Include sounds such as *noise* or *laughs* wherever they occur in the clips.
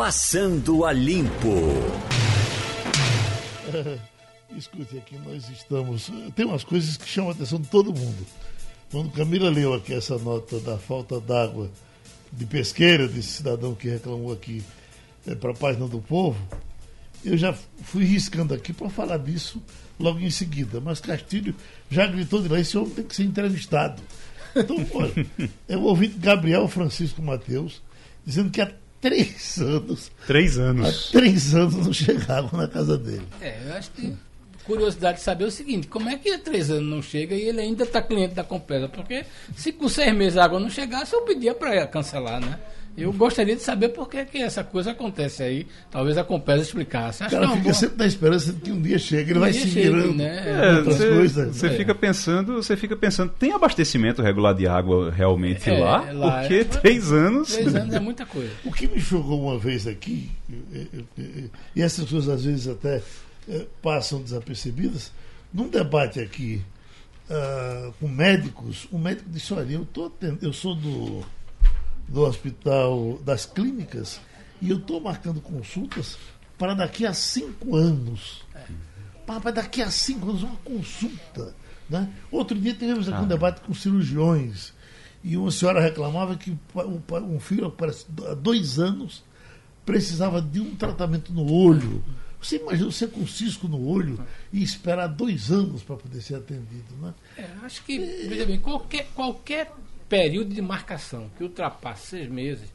Passando a Limpo. *laughs* Escute aqui, nós estamos. Tem umas coisas que chamam a atenção de todo mundo. Quando Camila leu aqui essa nota da falta d'água de pesqueira desse cidadão que reclamou aqui é, para a página do povo, eu já fui riscando aqui para falar disso logo em seguida. Mas Castilho já gritou de lá: esse homem tem que ser entrevistado. Então, olha, *laughs* é o ouvinte Gabriel Francisco Mateus dizendo que há três anos. Três anos. Há três anos não chegavam na casa dele. É, eu acho que curiosidade de saber o seguinte, como é que há três anos não chega e ele ainda está cliente da Compesa? Porque se com seis meses a água não chegasse, eu pedia para cancelar, né? Eu gostaria de saber por que, que essa coisa acontece aí. Talvez a Compesa explicasse. Acho cara que é fica boa... sempre na esperança de que um dia chegue, ele Um vai se chegue, virando. né? É, outras você, coisas. você É. fica pensando, você fica pensando, tem abastecimento regular de água realmente É, lá? lá Porque é- três anos. Três anos é muita coisa. O que me chocou uma vez aqui, eh, e essas coisas às vezes até passam desapercebidas, num debate aqui ah, com médicos, um médico disse, olha, eu, tô atend- eu sou do, do hospital das clínicas e eu estou marcando consultas para daqui a cinco anos. Para daqui a cinco anos, uma consulta. Né? Outro dia tivemos aqui um debate com cirurgiões e uma senhora reclamava que um filho há dois anos precisava de um tratamento no olho. Você imagina você com cisco no olho e esperar dois anos para poder ser atendido. Né? É, acho que, veja bem, qualquer, qualquer período de marcação que ultrapasse seis meses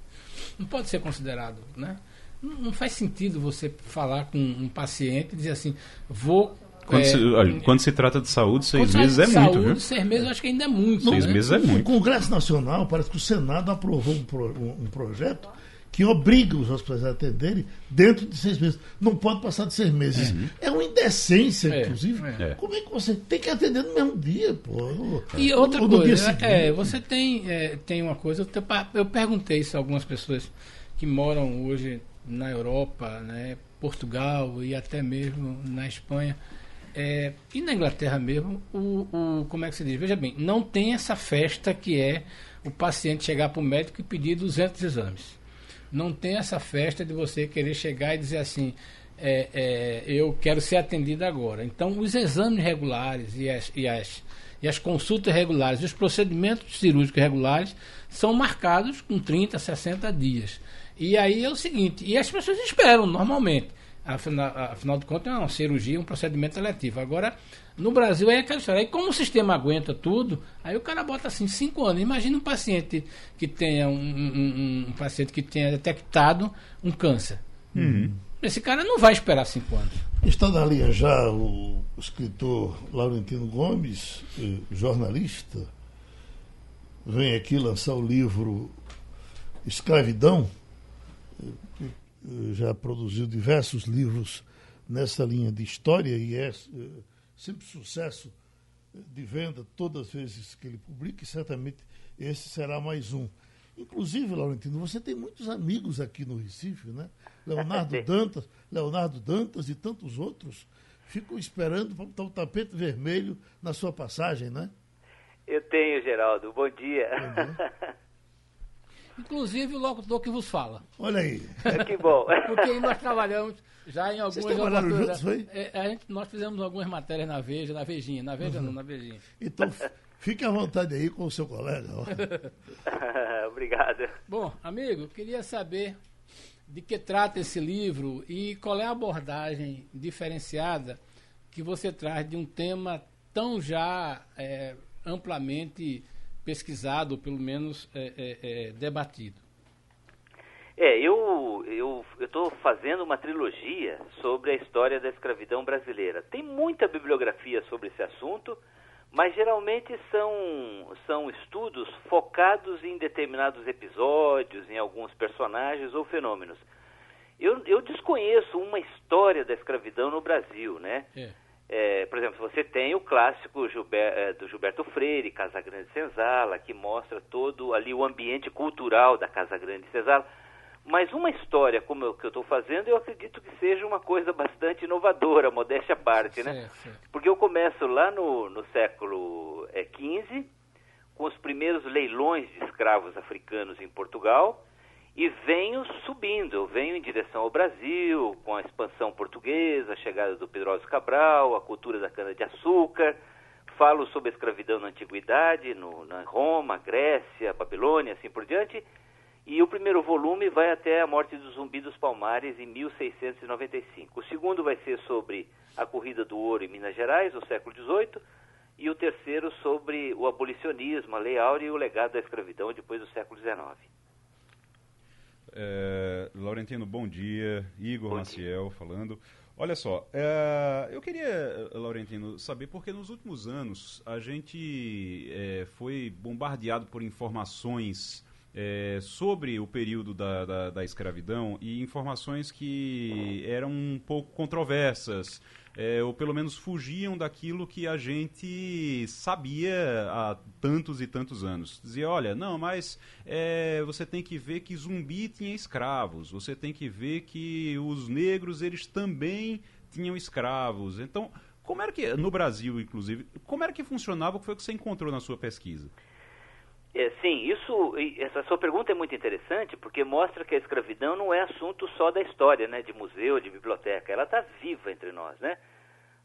não pode ser considerado, né? Não, não faz sentido você falar com um paciente e dizer assim, vou... Quando, é, se, olha, quando se trata de saúde, seis meses se é trata de muito, saúde, viu? Seis meses eu acho que ainda é muito. Seis né? meses é O muito. Congresso Nacional, parece que o Senado aprovou um, pro- um- um projeto que obriga os hospitais a atenderem dentro de seis meses. Não pode passar de seis meses. É uma indecência, É, inclusive. é. Como é que você tem que atender no mesmo dia, pô? E outra Ou coisa, seguinte. é, você tem, é, tem uma coisa, eu perguntei isso a algumas pessoas que moram hoje na Europa, né, Portugal e até mesmo na Espanha. É, e na Inglaterra mesmo, o, o, como é que se diz? Veja bem, não tem essa festa que é o paciente chegar para o médico e pedir 200 exames. Não tem essa festa de você querer chegar e dizer assim, é, é, eu quero ser atendido agora. Então, os exames regulares e as, e as, e as consultas regulares os procedimentos cirúrgicos regulares são marcados com 30, 60 dias. E aí é o seguinte, e as pessoas esperam normalmente. Afinal, afinal de contas, é uma cirurgia, um procedimento eletivo. Agora, no Brasil é aquela história. Aí, como o sistema aguenta tudo, aí o cara bota assim, cinco anos. Imagina um paciente que tenha um, um- um- paciente que tenha detectado um câncer. Esse cara não vai esperar cinco anos. Está na linha já o escritor Laurentino Gomes, eh, jornalista, vem aqui lançar o livro Escravidão, já produziu diversos livros nessa linha de história e é eh, sempre sucesso eh, de venda todas as vezes que ele publica e certamente esse será mais um. Inclusive, Laurentino, você tem muitos amigos aqui no Recife, né? Leonardo *laughs* Dantas, Leonardo Dantas e tantos outros ficam esperando para botar o tapete vermelho na sua passagem, né? Eu tenho, Geraldo. Bom dia. *laughs* Inclusive o locutor que vos fala. Olha aí. *laughs* que bom. Porque nós trabalhamos já em algumas trabalharam locaturas- juntos, foi? É, a gente- nós fizemos algumas matérias na Veja, na Vejinha, na Veja Uhum. não, na Vejinha. Então, fique à vontade aí com o seu colega. *laughs* Obrigado. Bom, amigo, eu queria saber de que trata esse livro e qual é a abordagem diferenciada que você traz de um tema tão já é, amplamente pesquisado, ou pelo menos é, é, é, debatido. É, eu eu estou fazendo uma trilogia sobre a história da escravidão brasileira. Tem muita bibliografia sobre esse assunto, mas geralmente são, são estudos focados em determinados episódios, em alguns personagens ou fenômenos. Eu, eu desconheço uma história da escravidão no Brasil, né? É. É, por exemplo, você tem o clássico eh, do Gilberto Freire, Casa Grande Senzala, que mostra todo ali o ambiente cultural da Casa Grande Senzala. Mas uma história como o que eu estou fazendo, eu acredito que seja uma coisa bastante inovadora, modéstia à parte, né? Certo, certo. Porque eu começo lá no, no século XV, com os primeiros leilões de escravos africanos em Portugal, e venho subindo. Eu venho em direção ao Brasil, com a expansão portuguesa, a chegada do Pedroso Cabral, a cultura da cana-de-açúcar. Falo sobre a escravidão na antiguidade, no, na Roma, Grécia, Babilônia, assim por diante. E o primeiro volume vai até a morte do Zumbi dos Palmares em 1695. O segundo vai ser sobre a corrida do ouro em Minas Gerais, no século XVIII. E o terceiro sobre o abolicionismo, a Lei Áurea e o legado da escravidão depois do século XIX. É, Laurentino, bom dia. Igor bom Maciel dia. falando. Olha só, é, eu queria, Laurentino, saber porque nos últimos anos a gente é, foi bombardeado por informações é, sobre o período da, da, da, escravidão e informações que eram um pouco controversas é, ou pelo menos fugiam daquilo que a gente sabia há tantos e tantos anos. Dizia, olha, não, mas é, você tem que ver que zumbi tinha escravos, você tem que ver que os negros eles também tinham escravos. Então, como era que, no Brasil, inclusive, como era que funcionava, o que foi que você encontrou na sua pesquisa? É, sim, isso, essa sua pergunta é muito interessante porque mostra que a escravidão não é assunto só da história, né, de museu, de biblioteca. Ela está viva entre nós, né?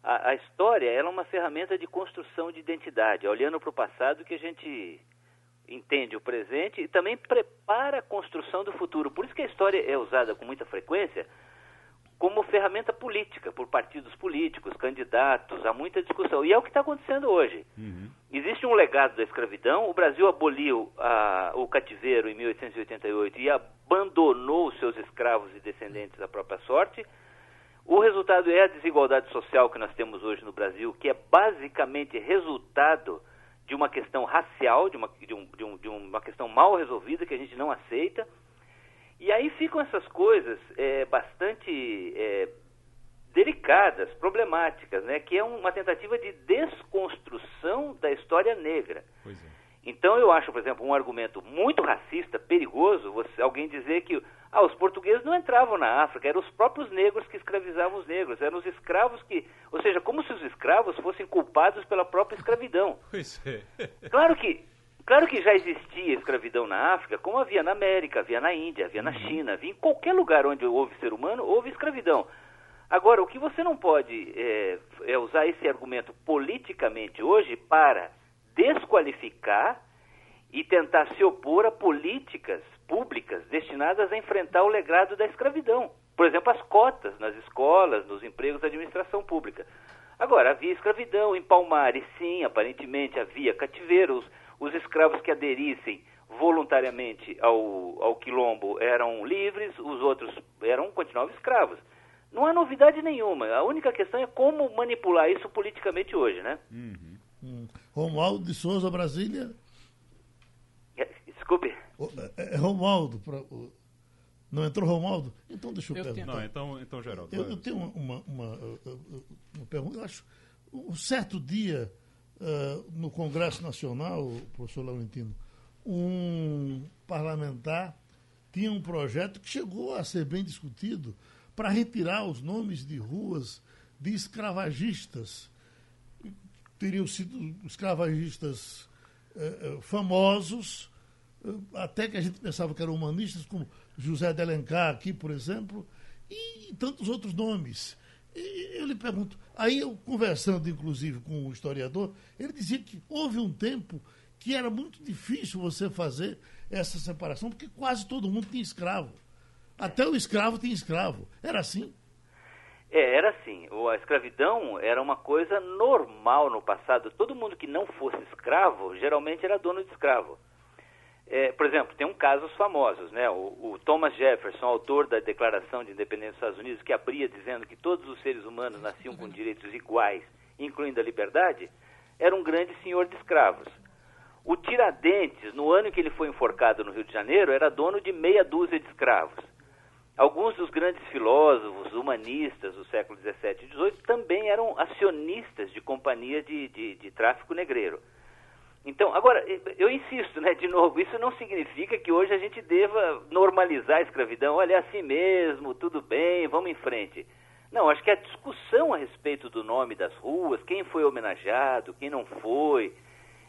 A, a, história é uma ferramenta de construção de identidade, olhando para o passado que a gente entende o presente e também prepara a construção do futuro. Por isso que a história é usada com muita frequência como ferramenta política, por partidos políticos, candidatos, há muita discussão. E é o que está acontecendo hoje. Uhum. Existe um legado da escravidão, o Brasil aboliu a, o cativeiro em 1888 e abandonou os seus escravos e descendentes à própria sorte. O resultado é a desigualdade social que nós temos hoje no Brasil, que é basicamente resultado de uma questão racial, de uma, de, um, de, um, de uma questão mal resolvida que a gente não aceita e aí ficam essas coisas é, bastante é, delicadas, problemáticas, né? que é uma tentativa de desconstrução da história negra. É. Então eu acho, por exemplo, um argumento muito racista, perigoso, você, alguém dizer que ah, os portugueses não entravam na África, eram os próprios negros que escravizavam os negros, eram os escravos que, ou seja, como se os escravos fossem culpados pela própria escravidão. Pois é. *laughs* Claro que Claro que já existia escravidão na África, como havia na América, havia na Índia, havia na uhum. China, havia em qualquer lugar onde houve ser humano, houve escravidão. Agora, o que você não pode é, é usar esse argumento politicamente hoje para desqualificar e tentar se opor a políticas públicas destinadas a enfrentar o legado da escravidão. Por exemplo, as cotas nas escolas, nos empregos da administração pública. Agora, havia escravidão em Palmares, sim, aparentemente havia cativeiros, os escravos que aderissem voluntariamente ao, ao quilombo eram livres, os outros eram continuavam escravos. Não há novidade nenhuma. A única questão é como manipular isso politicamente hoje, né? Uhum. Hum. Romualdo de Souza, Brasília. É, desculpe. É, é Romualdo. Pra, não entrou Romualdo? Então deixa eu, eu perguntar. Não, então, então Geraldo. Eu, eu tenho uma, uma, uma, pergunta. Eu acho um certo dia no Congresso Nacional, professor Laurentino, um parlamentar tinha um projeto que chegou a ser bem discutido para retirar os nomes de ruas de escravagistas. Teriam sido escravagistas uh, famosos, até que a gente pensava que eram humanistas, como José de Alencar aqui, por exemplo, e tantos outros nomes. E eu lhe pergunto, aí eu conversando inclusive com um historiador, ele dizia que houve um tempo que era muito difícil você fazer essa separação, porque quase todo mundo tinha escravo. Até o escravo tinha escravo. Era assim? É, era assim. A escravidão era uma coisa normal no passado. Todo mundo que não fosse escravo, geralmente era dono de escravo. É, por exemplo, tem um casos famosos, né? O, o, Thomas Jefferson, autor da Declaração de Independência dos Estados Unidos, que abria dizendo que todos os seres humanos nasciam com direitos iguais, incluindo a liberdade, era um grande senhor de escravos. O Tiradentes, no ano em que ele foi enforcado no Rio de Janeiro, era dono de meia dúzia de escravos. Alguns dos grandes filósofos humanistas do século XVII e XVIII também eram acionistas de companhia de, de, de tráfico negreiro. Então, agora, eu insisto, né, de novo, isso não significa que hoje a gente deva normalizar a escravidão. Olha, é assim mesmo, tudo bem, vamos em frente. Não, acho que a discussão a respeito do nome das ruas, quem foi homenageado, quem não foi,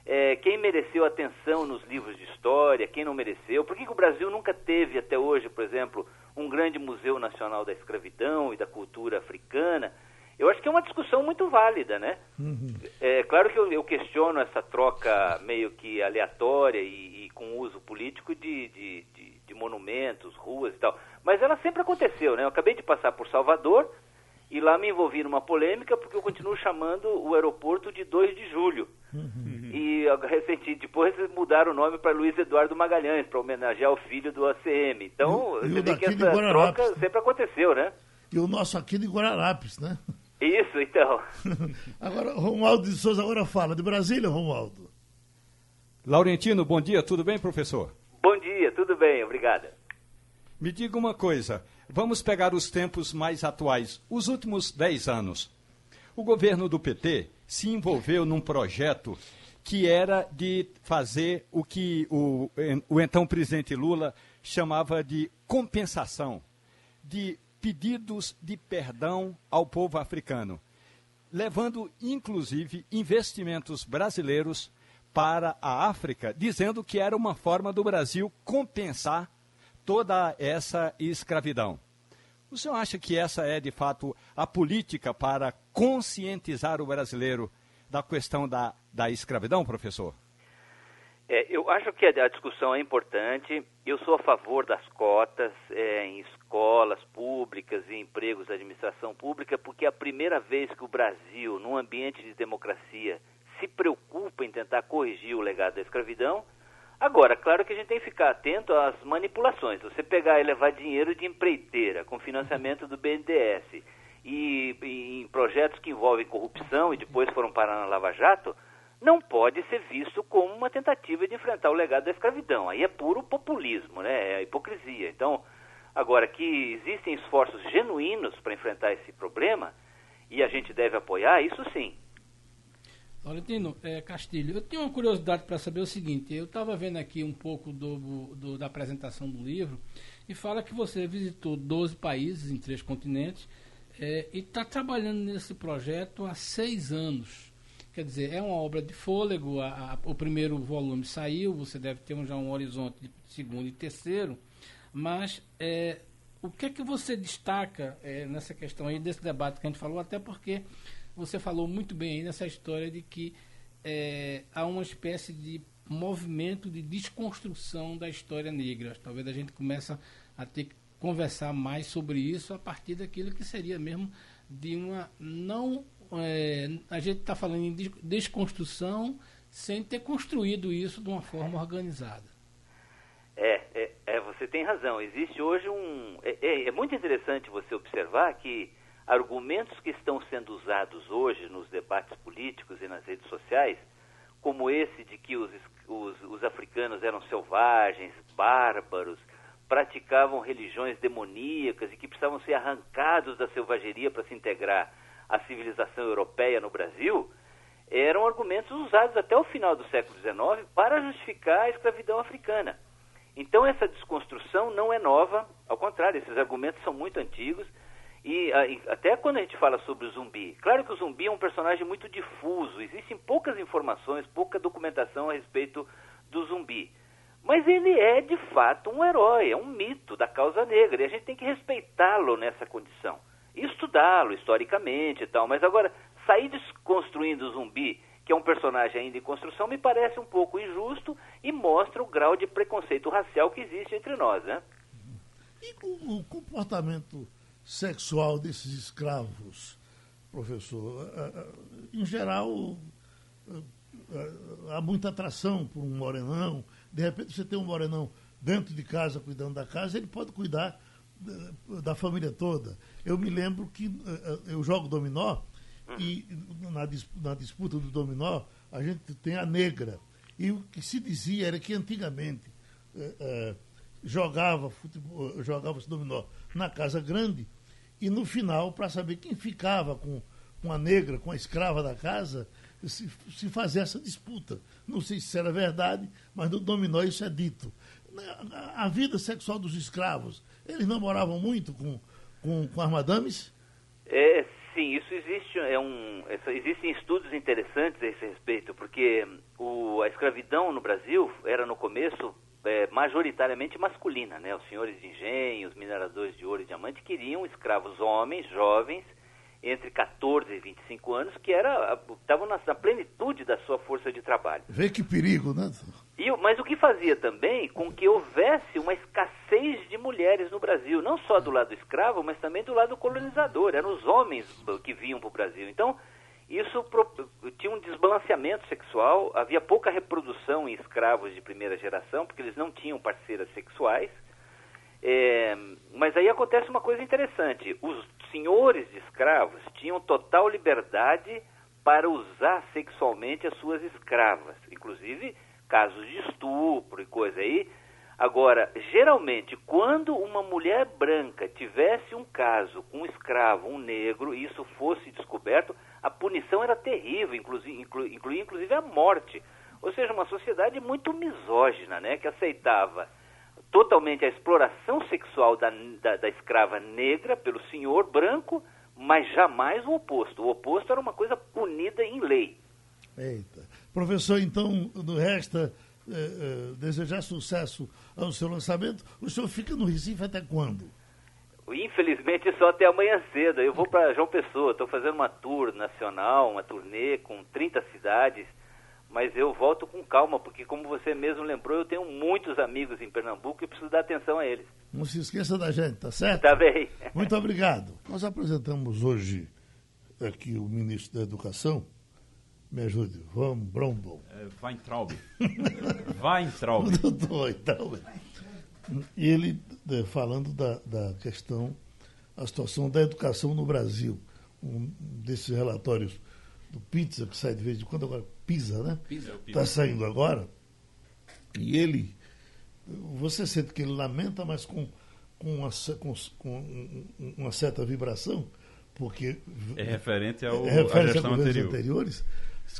é, quem mereceu atenção nos livros de história, quem não mereceu, por que, que o Brasil nunca teve até hoje, por exemplo, um grande museu nacional da escravidão e da cultura africana, eu acho que é uma discussão muito válida, né? Uhum. É claro que eu, eu, questiono essa troca meio que aleatória e, e com uso político de, de, de, de, monumentos, ruas e tal, mas ela sempre aconteceu, né? Eu acabei de passar por Salvador e lá me envolvi numa polêmica porque eu continuo chamando o aeroporto de 2 de julho. Uhum. E recentemente, depois mudaram o nome para Luiz Eduardo Magalhães, para homenagear o filho do ACM. Então, e, você vê que essa troca né? sempre aconteceu, né? E o nosso aqui de Guararapes, né? Isso, então. *laughs* agora, Romualdo de Souza agora fala. De Brasília, Romualdo. Laurentino, bom dia. Tudo bem, professor? Bom dia, tudo bem, obrigada. Me diga uma coisa. Vamos pegar os tempos mais atuais, os últimos 10 anos. O governo do PT se envolveu num projeto que era de fazer o que o, o então presidente Lula chamava de compensação, de pedidos de perdão ao povo africano, levando inclusive investimentos brasileiros para a África, dizendo que era uma forma do Brasil compensar toda essa escravidão. O senhor acha que essa é, de fato, a política para conscientizar o brasileiro da questão da, da escravidão, professor? É, eu acho que a discussão é importante. Eu sou a favor das cotas é, em escolas públicas e empregos da administração pública, porque é a primeira vez que o Brasil, num ambiente de democracia, se preocupa em tentar corrigir o legado da escravidão. Agora, claro que a gente tem que ficar atento às manipulações. Você pegar e levar dinheiro de empreiteira com financiamento do BNDES e, em projetos que envolvem corrupção e depois foram parar na Lava Jato, não pode ser visto como uma tentativa de enfrentar o legado da escravidão. Aí é puro populismo, né? é hipocrisia. Então, agora que existem esforços genuínos para enfrentar esse problema e a gente deve apoiar, isso sim. Valentino, é, Castilho, eu tenho uma curiosidade para saber o seguinte: eu estava vendo aqui um pouco do, do, da apresentação do livro e fala que você visitou 12 países em três continentes é, e está trabalhando nesse projeto há seis anos. Quer dizer, é uma obra de fôlego, a, a, o primeiro volume saiu, você deve ter um, já um horizonte de segundo e terceiro, mas é, o que é que você destaca é, nessa questão aí, desse debate que a gente falou, até porque você falou muito bem aí nessa história de que é, há uma espécie de movimento de desconstrução da história negra. Talvez a gente comece a ter que conversar mais sobre isso a partir daquilo que seria mesmo de uma não é, a gente está falando em desconstrução sem ter construído isso de uma forma organizada. Você tem razão. Existe hoje um. É, é, é, muito interessante você observar que argumentos que estão sendo usados hoje nos debates políticos e nas redes sociais, como esse de que os, os, os africanos eram selvagens, bárbaros, praticavam religiões demoníacas e que precisavam ser arrancados da selvageria para se integrar a civilização europeia no Brasil, eram argumentos usados até o final do século XIX para justificar a escravidão africana. Então essa desconstrução não é nova, ao contrário, esses argumentos são muito antigos. E, até quando a gente fala sobre o zumbi, claro que o zumbi é um personagem muito difuso, existem poucas informações, pouca documentação a respeito do zumbi. Mas ele é de fato um herói, é um mito da causa negra. E a gente tem que respeitá-lo nessa condição. Estudá-lo historicamente e tal. Mas agora, sair desconstruindo o zumbi, que é um personagem ainda em construção, me parece um pouco injusto e mostra o grau de preconceito racial que existe entre nós, né? E o, o comportamento sexual desses escravos, professor? Em geral, há muita atração por um morenão. De repente, você tem um morenão dentro de casa, cuidando da casa, ele pode cuidar da família toda. Eu me lembro que eu jogo dominó e na, na, disputa do dominó a gente tem a negra. E o que se dizia era que antigamente uh, uh, jogava futebol, jogava esse dominó na casa grande e no final, para saber quem ficava com, com a negra, com a escrava da casa, se, se fazia essa disputa. Não sei se era verdade, mas no dominó isso é dito. A vida sexual dos escravos eles namoravam muito com, com, com as madames? É, Sim, isso existe, é um, existem estudos interessantes a esse respeito, porque o, a escravidão no Brasil era no começo é, majoritariamente masculina, né? Os senhores de engenho, os mineradores de ouro e diamante queriam escravos homens, jovens, entre 14 e 25 anos, que era estavam na, na, plenitude da sua força de trabalho. Vê que perigo, né? E, mas o que fazia também com que houvesse uma escassez de mulheres no Brasil, não só do lado escravo, mas também do lado colonizador. Eram os homens que vinham para o Brasil. Então, isso tinha um desbalanceamento sexual, havia pouca reprodução em escravos de primeira geração, porque eles não tinham parceiras sexuais. É, mas aí acontece uma coisa interessante: os senhores de escravos tinham total liberdade para usar sexualmente as suas escravas, inclusive casos de estupro e coisa aí. Agora, geralmente, quando uma mulher branca tivesse um caso com um escravo, um negro, e isso fosse descoberto, a punição era terrível, inclusive, incluía inclui, inclusive a morte. Ou seja, uma sociedade muito misógina, né, que aceitava totalmente a exploração sexual da, da, da, escrava negra pelo senhor branco, mas jamais o oposto. O oposto era uma coisa punida em lei. Eita. Professor, então, no resta eh, eh, desejar sucesso ao seu lançamento. O senhor fica no Recife até quando? Infelizmente só até amanhã cedo. Eu vou para João Pessoa, estou fazendo uma tour nacional, uma turnê com 30 cidades mas eu volto com calma, porque como você mesmo lembrou, eu tenho muitos amigos em Pernambuco e preciso dar atenção a eles. Não se esqueça da gente, tá certo? Tá bem. Muito obrigado. Nós apresentamos hoje aqui o ministro da Educação. Me ajude, vamos, Brombo. É, Weintraub. Weintraub. *laughs* *laughs* Doutor Weintraub. E ele é, falando da, da questão, a situação da educação no Brasil. Um desses relatórios do Pizza, que sai de vez em quando, agora Pisa, né? Pisa, Está saindo agora. E ele, você sente que ele lamenta, mas com, com, uma, com, com uma certa vibração, porque. É referente ao, é referente à gestão anterior. anteriores.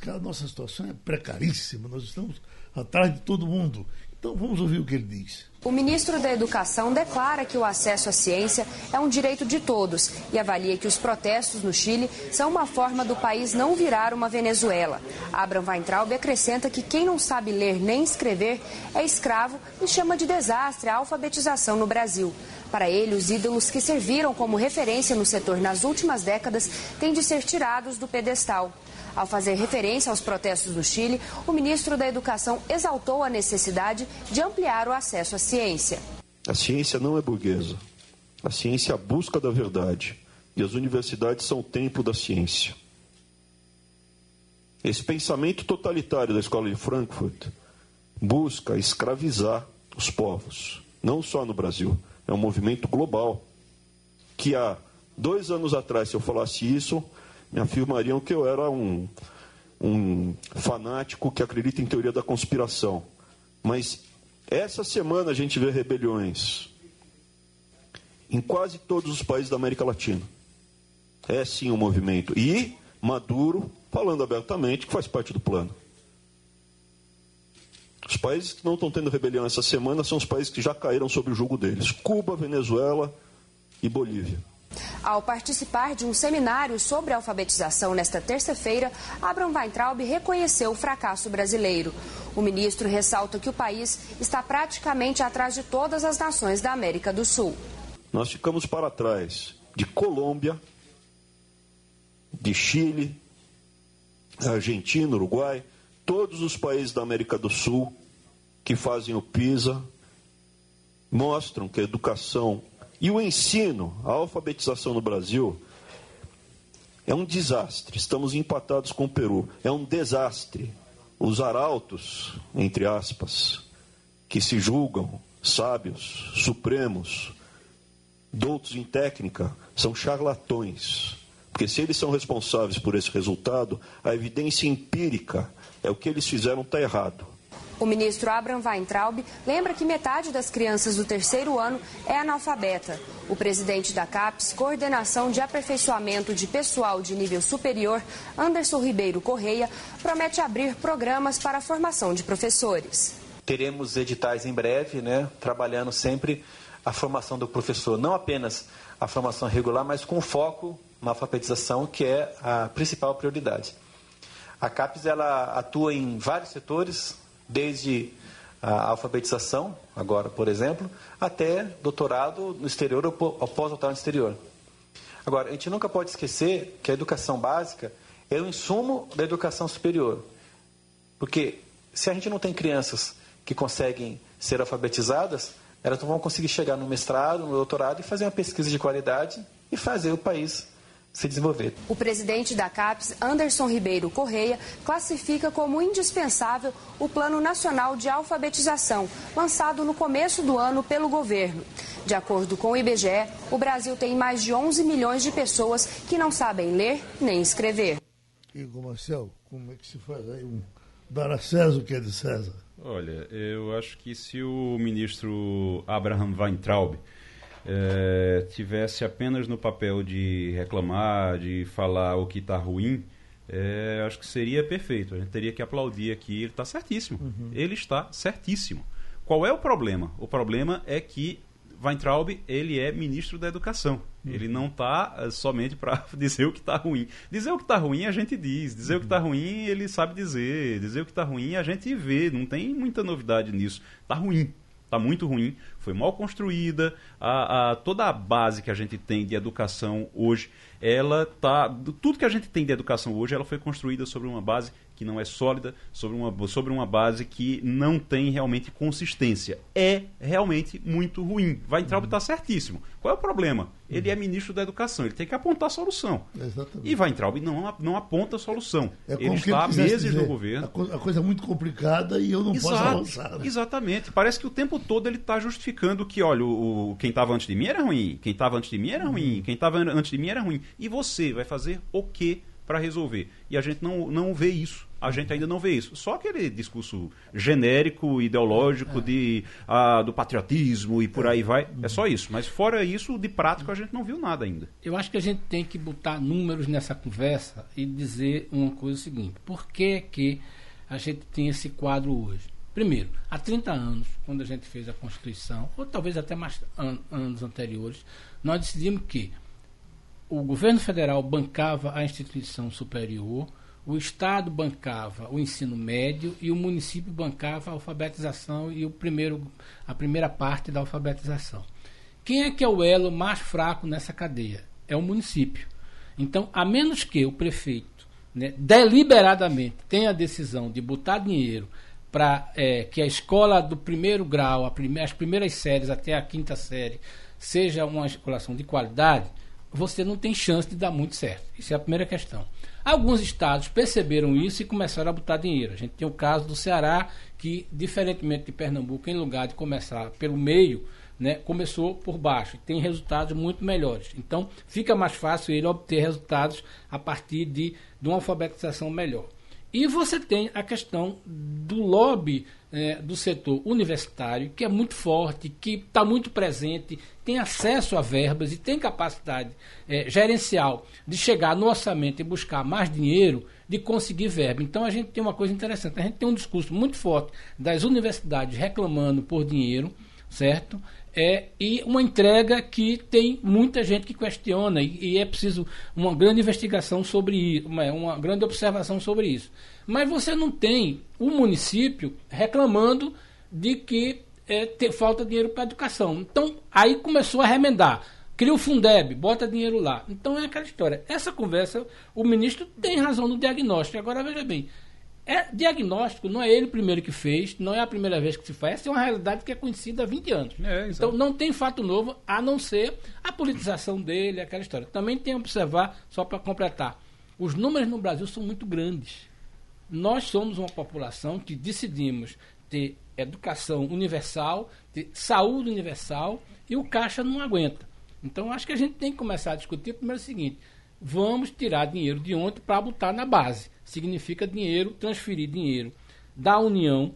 Cara, nossa situação é precaríssima, nós estamos atrás de todo mundo. Então vamos ouvir o que ele diz. O ministro da Educação declara que o acesso à ciência é um direito de todos e avalia que os protestos no Chile são uma forma do país não virar uma Venezuela. Abraham Weintraub acrescenta que quem não sabe ler nem escrever é escravo e chama de desastre a alfabetização no Brasil. Para ele, os ídolos que serviram como referência no setor nas últimas décadas têm de ser tirados do pedestal. Ao fazer referência aos protestos do Chile, o ministro da Educação exaltou a necessidade de ampliar o acesso à ciência. A ciência não é burguesa. A ciência é a busca da verdade. E as universidades são o templo da ciência. Esse pensamento totalitário da escola de Frankfurt busca escravizar os povos, não só no Brasil. É um movimento global. Que há dois anos atrás, se eu falasse isso, me *laughs* afirmariam que eu era um, um fanático que acredita em teoria da conspiração. Mas essa semana a gente vê rebeliões em quase todos os países da América Latina. É sim um movimento. E Maduro falando abertamente que faz parte do plano. Os países que não estão tendo rebelião essa semana são os países que já caíram sob o jugo deles: Cuba, Venezuela e Bolívia. Ao participar de um seminário sobre alfabetização nesta terça-feira, Abraham Weintraub reconheceu o fracasso brasileiro. O ministro ressalta que o país está praticamente atrás de todas as nações da América do Sul. Nós ficamos para trás de Colômbia, de Chile, Argentina, Uruguai, todos os países da América do Sul que fazem o PISA mostram que a educação e o ensino, a alfabetização no Brasil é um desastre. Estamos empatados com o Peru. É um desastre. Os arautos, entre aspas, que se julgam sábios, supremos, doutos em técnica, são charlatões. Porque se eles são responsáveis por esse resultado, a evidência empírica é o que eles fizeram está errado. O ministro Abraham Weintraub lembra que metade das crianças do terceiro ano é analfabeta. O presidente da CAPES, Coordenação de Aperfeiçoamento de Pessoal de Nível Superior, Anderson Ribeiro Correia, promete abrir programas para a formação de professores. Teremos editais em breve, né, trabalhando sempre a formação do professor, não apenas a formação regular, mas com foco uma alfabetização que é a principal prioridade. A CAPES ela atua em vários setores, desde a alfabetização, agora, por exemplo, até doutorado no exterior ou pós-doutorado no exterior. Agora, a gente nunca pode esquecer que a educação básica é o insumo da educação superior. Porque se a gente não tem crianças que conseguem ser alfabetizadas, elas não vão conseguir chegar no mestrado, no doutorado e fazer uma pesquisa de qualidade e fazer o país se desenvolver. O presidente da CAPES, Anderson Ribeiro Correia, classifica como indispensável o Plano Nacional de Alfabetização, lançado no começo do ano pelo governo. De acordo com o IBGE, o Brasil tem mais de 11 milhões de pessoas que não sabem ler nem escrever. Igor Marcel, como é que se faz aí um dar a César o que é de César? Olha, eu acho que se o ministro Abraham Weintraub é, tivesse apenas no papel de reclamar, de falar o que está ruim, é, acho que seria perfeito. A gente teria que aplaudir aqui. Ele está certíssimo. Uhum. Ele está certíssimo. Qual é o problema? O problema é que Weintraub ele é ministro da Educação. Uhum. Ele não está uh, somente para *laughs* dizer o que está ruim. Dizer o que está ruim a gente diz. Dizer uhum. o que está uhum. ruim ele sabe dizer. Dizer o que está ruim a gente vê. Não tem muita novidade nisso. Está ruim está muito ruim, foi mal construída, a, a, toda a base que a gente tem de educação hoje, ela tá, tudo que a gente tem de educação hoje, ela foi construída sobre uma base que não é sólida, sobre uma, sobre uma base que não tem realmente consistência. É realmente muito ruim. Vai entrar uhum. está certíssimo. Qual é o problema? Ele uhum. é ministro da Educação, ele tem que apontar a solução. Exatamente. E Weintraub não, não aponta a solução. É ele está há meses dizer, no governo. A coisa é muito complicada e eu não Exato, posso avançar. Né? Exatamente. Parece que o tempo todo ele está justificando que, olha, o, o quem estava antes de mim era ruim, quem estava antes de mim era ruim, uhum. quem estava antes de mim era ruim. E você vai fazer o quê para resolver? E a gente não, não vê isso a gente ainda não vê isso. Só aquele discurso genérico, ideológico é. de, ah, do patriotismo e por aí vai. É só isso. Mas fora isso, de prático, a gente não viu nada ainda. Eu acho que a gente tem que botar números nessa conversa e dizer uma coisa seguinte. Por que, que a gente tem esse quadro hoje? Primeiro, há 30 anos, quando a gente fez a Constituição, ou talvez até mais an anos anteriores, nós decidimos que o governo federal bancava a instituição superior, o Estado bancava o ensino médio e o município bancava a alfabetização e o primeiro, a primeira parte da alfabetização. Quem é que é o elo mais fraco nessa cadeia? É o município. Então, a menos que o prefeito né, deliberadamente tenha a decisão de botar dinheiro para é, que a escola do primeiro grau, prime as primeiras séries até a quinta série, seja uma escolação de qualidade, você não tem chance de dar muito certo. Isso é a primeira questão. Alguns estados perceberam isso e começaram a botar dinheiro. A gente tem o caso do Ceará, que, diferentemente de Pernambuco, em lugar de começar pelo meio, né, começou por baixo e tem resultados muito melhores. Então, fica mais fácil ele obter resultados a partir de, de uma alfabetização melhor. E você tem a questão do lobby é, do setor universitário, que é muito forte, que está muito presente, tem acesso a verbas e tem capacidade é, gerencial de chegar no orçamento e buscar mais dinheiro, de conseguir verba. Então a gente tem uma coisa interessante, a gente tem um discurso muito forte das universidades reclamando por dinheiro, certo? É, e uma entrega que tem muita gente que questiona e, e é preciso uma grande investigação sobre isso, uma, uma grande observação sobre isso. Mas você não tem o município reclamando de que é, ter, falta dinheiro para educação. Então, aí começou a remendar. Cria o Fundeb, bota dinheiro lá. Então é aquela história. Essa conversa, o ministro tem razão no diagnóstico. Agora veja bem, é, diagnóstico não é ele primeiro que fez, não é a primeira vez que se faz, essa é uma realidade que é conhecida há 20 anos. É, então não tem fato novo, a não ser a politização dele, aquela história. Também tem que observar, só para completar, os números no Brasil são muito grandes. Nós somos uma população que decidimos ter educação universal, ter saúde universal, e o Caixa não aguenta. Então acho que a gente tem que começar a discutir primeiro o seguinte: vamos tirar dinheiro de ontem para botar na base significa dinheiro, transferir dinheiro da União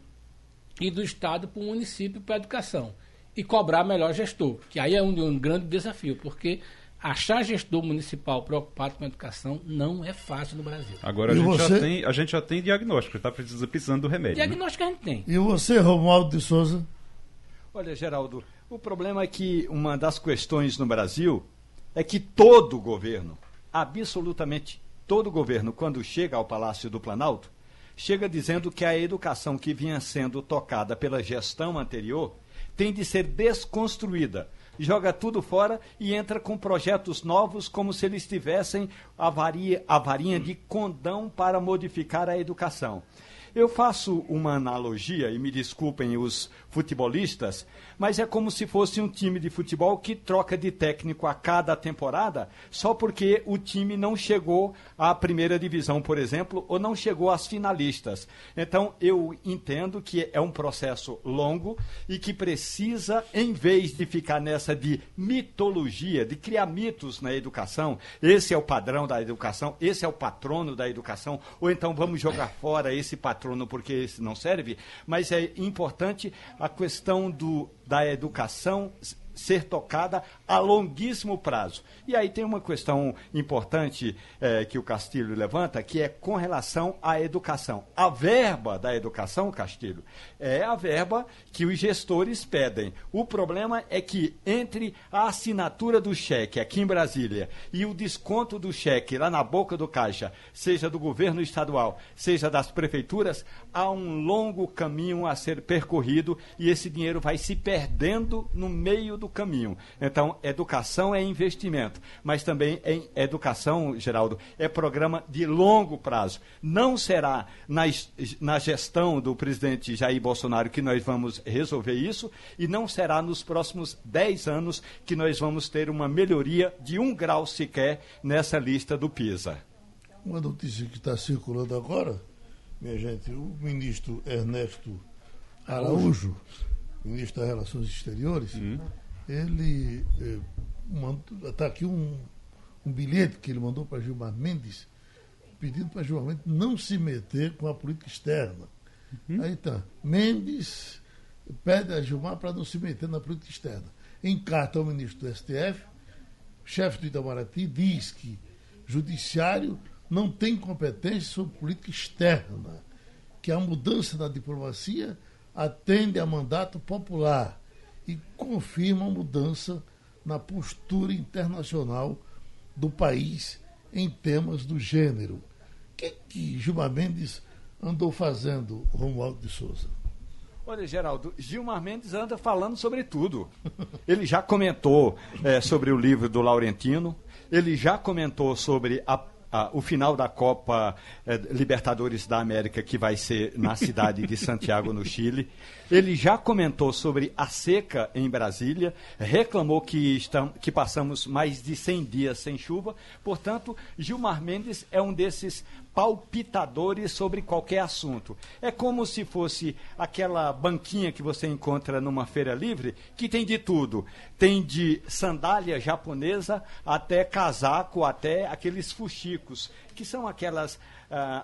e do Estado para o município para a educação. E cobrar melhor gestor, que aí é um, um grande desafio, porque achar gestor municipal preocupado com a educação não é fácil no Brasil. Agora a, gente, você... já tem, a gente já tem diagnóstico, está precisando do remédio. Né? Diagnóstico né? a gente tem. E você, Romualdo de Souza? Olha, Geraldo, o problema é que uma das questões no Brasil é que todo governo absolutamente todo governo, quando chega ao Palácio do Planalto, chega dizendo que a educação que vinha sendo tocada pela gestão anterior tem de ser desconstruída. Joga tudo fora e entra com projetos novos, como se eles tivessem a, varinha de condão para modificar a educação. Eu faço uma analogia, e me desculpem os futebolistas, mas é como se fosse um time de futebol que troca de técnico a cada temporada só porque o time não chegou à primeira divisão, por exemplo, ou não chegou às finalistas. Então, eu entendo que é um processo longo e que precisa, em vez de ficar nessa de mitologia, de criar mitos na educação, esse é o padrão da educação, esse é o patrono da educação, ou então vamos jogar fora esse patrono porque esse não serve, mas é importante a questão do, da educação ser tocada a longuíssimo prazo. E aí tem uma questão importante é, que o Castilho levanta, que é com relação à educação. A verba da educação, Castilho, é a verba que os gestores pedem. O problema é que entre a assinatura do cheque aqui em Brasília e o desconto do cheque lá na boca do caixa, seja do governo estadual, seja das prefeituras, há um longo caminho a ser percorrido e esse dinheiro vai se perdendo no meio do caminho. Então, educação é investimento, mas também em educação, Geraldo, é programa de longo prazo. Não será na, na gestão do presidente Jair Bolsonaro que nós vamos resolver isso e não será nos próximos 10 anos que nós vamos ter uma melhoria de um grau sequer nessa lista do PISA. Uma notícia que está circulando agora, minha gente, o ministro Ernesto Araújo, ministro das Relações Exteriores, uhum. Ele eh, está aqui um, um bilhete que ele mandou para Gilmar Mendes, pedindo para Gilmar Mendes não se meter com a política externa. Uhum. Aí tá. Mendes pede a Gilmar para não se meter na política externa. Em carta ao ministro do STF, chefe do Itamaraty diz que judiciário não tem competência sobre política externa, que a mudança na diplomacia atende a mandato popular e confirma a mudança na postura internacional do país em temas do gênero. O que, que Gilmar Mendes andou fazendo, Romualdo de Souza? Olha, Geraldo, Gilmar Mendes anda falando sobre tudo. Ele já comentou é, sobre o livro do Laurentino, ele já comentou sobre a ah, o final da Copa eh, Libertadores da América, que vai ser na cidade de Santiago, no Chile. Ele já comentou sobre a seca em Brasília, reclamou que, estamos, que passamos mais de 100 dias sem chuva. Portanto, Gilmar Mendes é um desses palpitadores sobre qualquer assunto. É como se fosse aquela banquinha que você encontra numa feira livre, que tem de tudo. Tem de sandália japonesa até casaco, até aqueles fuxicos, que são aquelas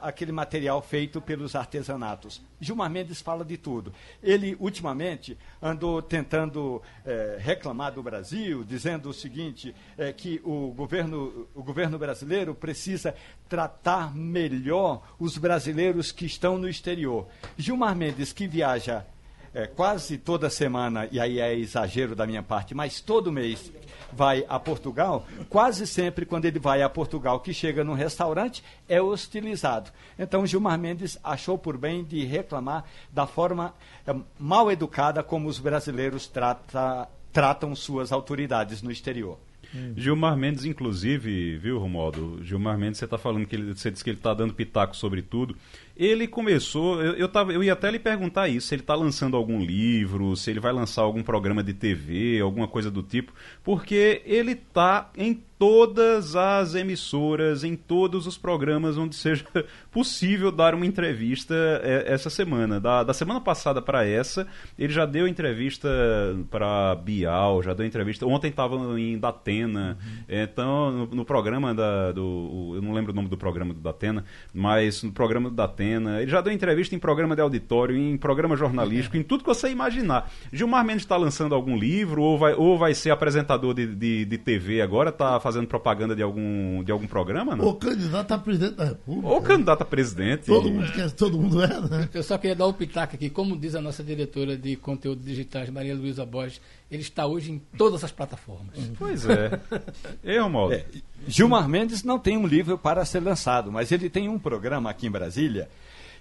aquele material feito pelos artesanatos. Gilmar Mendes fala de tudo. Ele, ultimamente, andou tentando eh, reclamar do Brasil, dizendo o seguinte, eh, que o governo, o governo brasileiro precisa tratar melhor os brasileiros que estão no exterior. Gilmar Mendes, que viaja é, quase toda semana, e aí é exagero da minha parte, mas todo mês vai a Portugal, quase sempre quando ele vai a Portugal, que chega num restaurante, é hostilizado. Então Gilmar Mendes achou por bem de reclamar da forma é, mal educada como os brasileiros trata, tratam suas autoridades no exterior. Hum. Gilmar Mendes, inclusive, viu, Romualdo? Gilmar Mendes, você está falando que ele, você disse que ele está dando pitaco sobre tudo. Ele começou, eu, eu, tava, eu ia até lhe perguntar isso, se ele está lançando algum livro, se ele vai lançar algum programa de TV, alguma coisa do tipo, porque ele está em todas as emissoras, em todos os programas onde seja *laughs* possível dar uma entrevista é, essa semana. Da, da semana passada para essa, ele já deu entrevista para Bial, já deu entrevista. Ontem estava em Datena, uhum. então no, no, programa da, do. Eu não lembro o nome do programa do Datena, mas no programa do Datena. Ele já deu entrevista em programa de auditório, em programa jornalístico, em tudo que você imaginar. Gilmar Mendes está lançando algum livro, ou vai, ou vai ser apresentador de, de, de TV agora, está fazendo propaganda de algum, de algum programa, não? Ou candidato a presidente da República. Ou candidato a presidente. Todo mundo quer, todo mundo é, né? Eu só queria dar um pitaco aqui, como diz a nossa diretora de conteúdo digitais, Maria Luísa Borges, ele está hoje em todas as plataformas. Pois é. Ei, Romualdo. É, Gilmar Mendes não tem um livro para ser lançado, mas ele tem um programa aqui em Brasília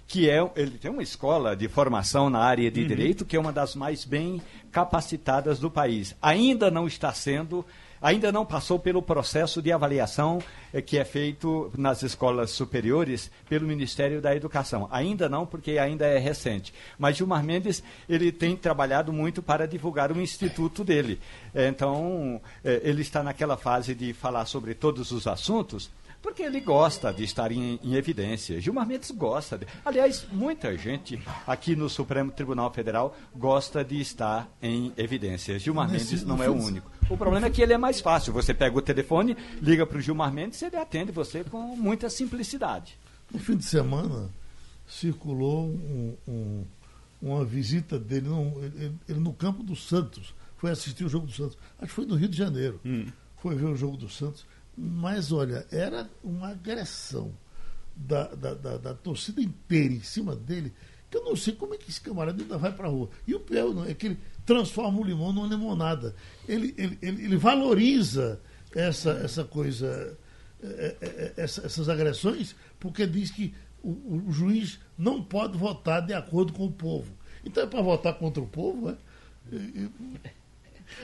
que é ele tem uma escola de formação na área de uhum. direito que é uma das mais bem capacitadas do país. Ainda não está sendo ainda não passou pelo processo de avaliação eh, que é feito nas escolas superiores pelo Ministério da Educação. Ainda não, porque ainda é recente. Mas Gilmar Mendes ele tem trabalhado muito para divulgar o instituto dele. Então, eh, ele está naquela fase de falar sobre todos os assuntos porque ele gosta de estar em, em, evidência. Gilmar Mendes gosta. De, aliás, muita gente aqui no Supremo Tribunal Federal gosta de estar em evidência. Gilmar Nesse, Mendes não é o único. O problema é que ele é mais fácil. Você pega o telefone, liga para o Gilmar Mendes e ele atende você com muita simplicidade. No fim de semana, circulou um, um, uma visita dele, não, ele, ele, no campo do Santos. Foi assistir o jogo do Santos. Acho que foi no Rio de Janeiro. Hum. Foi ver o jogo do Santos mas, olha, era uma agressão da, da, da, da, torcida inteira em cima dele, que eu não sei como é que esse camarada ainda vai para a rua. E o pior é que ele transforma o limão numa limonada. Ele, ele, ele, ele valoriza essa, essa coisa, é, é, é, essa, essas agressões, porque diz que o, o, juiz não pode votar de acordo com o povo. Então é para votar contra o povo, né?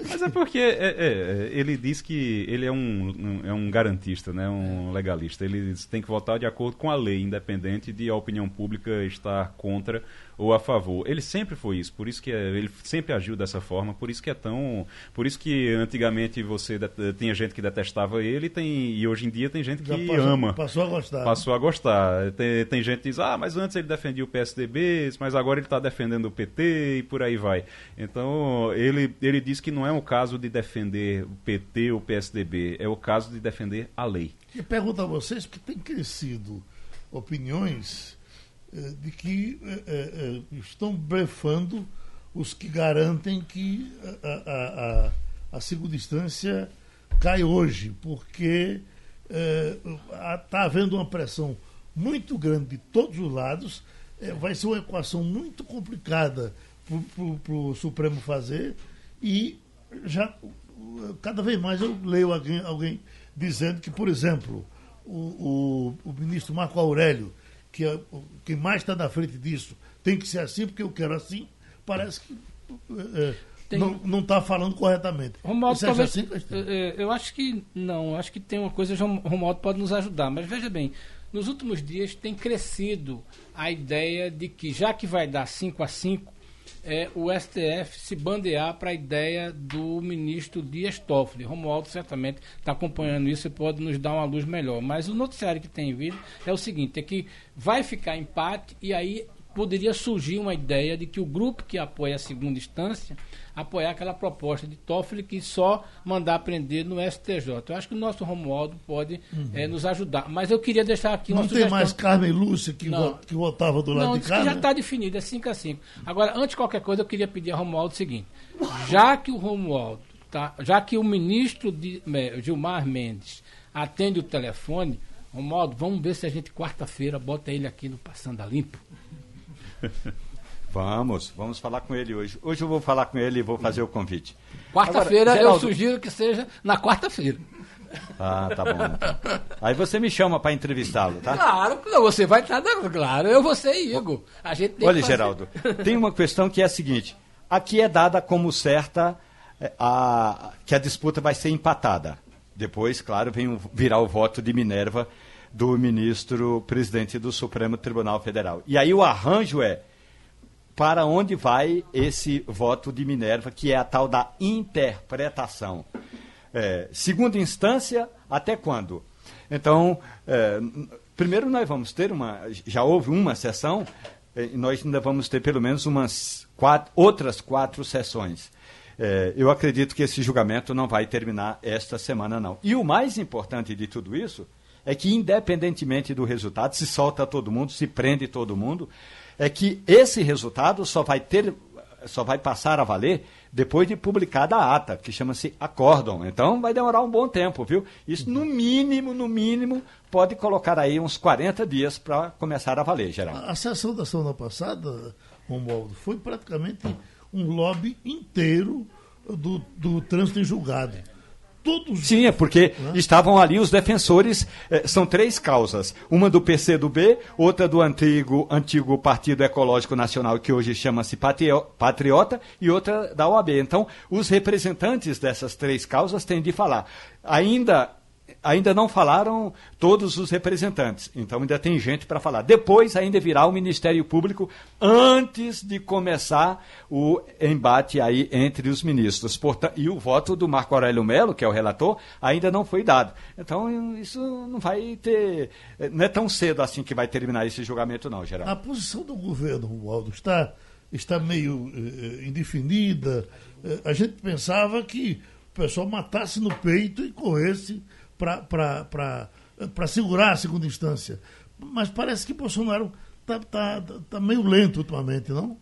Mas é porque é, é, é, ele diz que ele é um, um, é um garantista, né? um legalista. Ele tem que votar de acordo com a lei, independente de a opinião pública estar contra ou a favor. Ele sempre foi isso, por isso que é, ele sempre agiu dessa forma, por isso que é tão, por isso que antigamente você tinha gente que detestava ele, tem e hoje em dia tem gente que passou, ama. Passou a gostar. Passou a gostar. Tem, tem gente que diz: "Ah, mas antes ele defendia o PSDB, mas agora ele está defendendo o PT e por aí vai". Então, ele ele diz que não é o caso de defender o PT ou o PSDB, é o caso de defender a lei. E pergunto a vocês, porque tem crescido opiniões eh, de que eh, eh, estão brefando os que garantem que a, a, a, a segunda instância cai hoje, porque está havendo uma pressão muito grande de todos os lados, vai ser uma equação muito complicada para o Supremo fazer e já cada vez mais eu leio alguém, alguém dizendo que, por exemplo, o, o, o ministro Marco Aurélio que é, quem mais está na frente disso tem que ser assim, porque eu quero assim, parece que é, tem... não está falando corretamente. Romualdo, talvez, assim, eu acho que não, acho que tem uma coisa que o Romualdo pode nos ajudar, mas veja bem, nos últimos dias tem crescido a ideia de que já que vai dar 5 a 5 é, o STF se bandear para a ideia do ministro Dias Toffoli. Romualdo certamente está acompanhando isso e pode nos dar uma luz melhor. Mas o noticiário que tem vindo é o seguinte, é que vai ficar empate e aí poderia surgir uma ideia de que o grupo que apoia a segunda instância apoiar aquela proposta de Toffoli que só mandar prender no STJ. Eu acho que o nosso Romualdo pode uhum. é, nos ajudar. Mas eu queria deixar aqui uma Não sugestão. tem mais Carmen Lúcia que, vo que votava do lado Não, de cá? já está definido, é 5 a 5. Agora, antes de qualquer coisa, eu queria pedir a Romualdo o seguinte. Já que o Romualdo, tá, já que o ministro de, Gilmar Mendes atende o telefone, Romualdo, vamos ver se a gente quarta-feira bota ele aqui no Passando a Limpo. *laughs* Vamos, vamos falar com ele hoje. Hoje eu vou falar com ele e vou fazer o convite. Quarta-feira eu sugiro que seja na quarta-feira. Ah, tá bom. Aí você me chama para entrevistá-lo, tá? Claro, você vai estar, claro, eu vou ser Igor. A gente Olha, Geraldo, tem uma questão que é a seguinte: aqui é dada como certa é, a, que a disputa vai ser empatada. Depois, claro, vem virar o voto de Minerva do ministro presidente do Supremo Tribunal Federal. E aí o arranjo é para onde vai esse voto de Minerva, que é a tal da interpretação. É, segunda instância, até quando? Então, é, primeiro nós vamos ter uma. Já houve uma sessão, é, nós ainda vamos ter pelo menos umas quatro, outras quatro sessões. É, eu acredito que esse julgamento não vai terminar esta semana, não. E o mais importante de tudo isso é que, independentemente do resultado, se solta todo mundo, se prende todo mundo, é que esse resultado só vai ter, só vai passar a valer depois de publicada a ata, que chama-se acórdão. Então vai demorar um bom tempo, viu? Isso no mínimo, no mínimo, pode colocar aí uns 40 dias para começar a valer, geral. A, a sessão da semana passada, Romualdo, foi praticamente um lobby inteiro do, do trânsito em julgado todos. Sim, é porque estavam ali os defensores. eh, são três causas: uma do PCdoB, outra do antigo, antigo Partido Ecológico Nacional, que hoje chama-se Patrio- Patriota, e outra da OAB. Então, os representantes dessas três causas têm de falar. Ainda. Ainda não falaram todos os representantes, então ainda tem gente para falar. Depois ainda virá o Ministério Público antes de começar o embate aí entre os ministros. E o voto do Marco Aurélio Melo, que é o relator, ainda não foi dado. Então isso não vai ter, não é tão cedo assim que vai terminar esse julgamento não, A Geraldo. posição do governo, Romualdo, está, está meio eh, eh, indefinida. Eh, a gente pensava que o pessoal matasse no peito e corresse para segurar a segunda instância. Mas parece que Bolsonaro está tá, tá, meio lento ultimamente, não?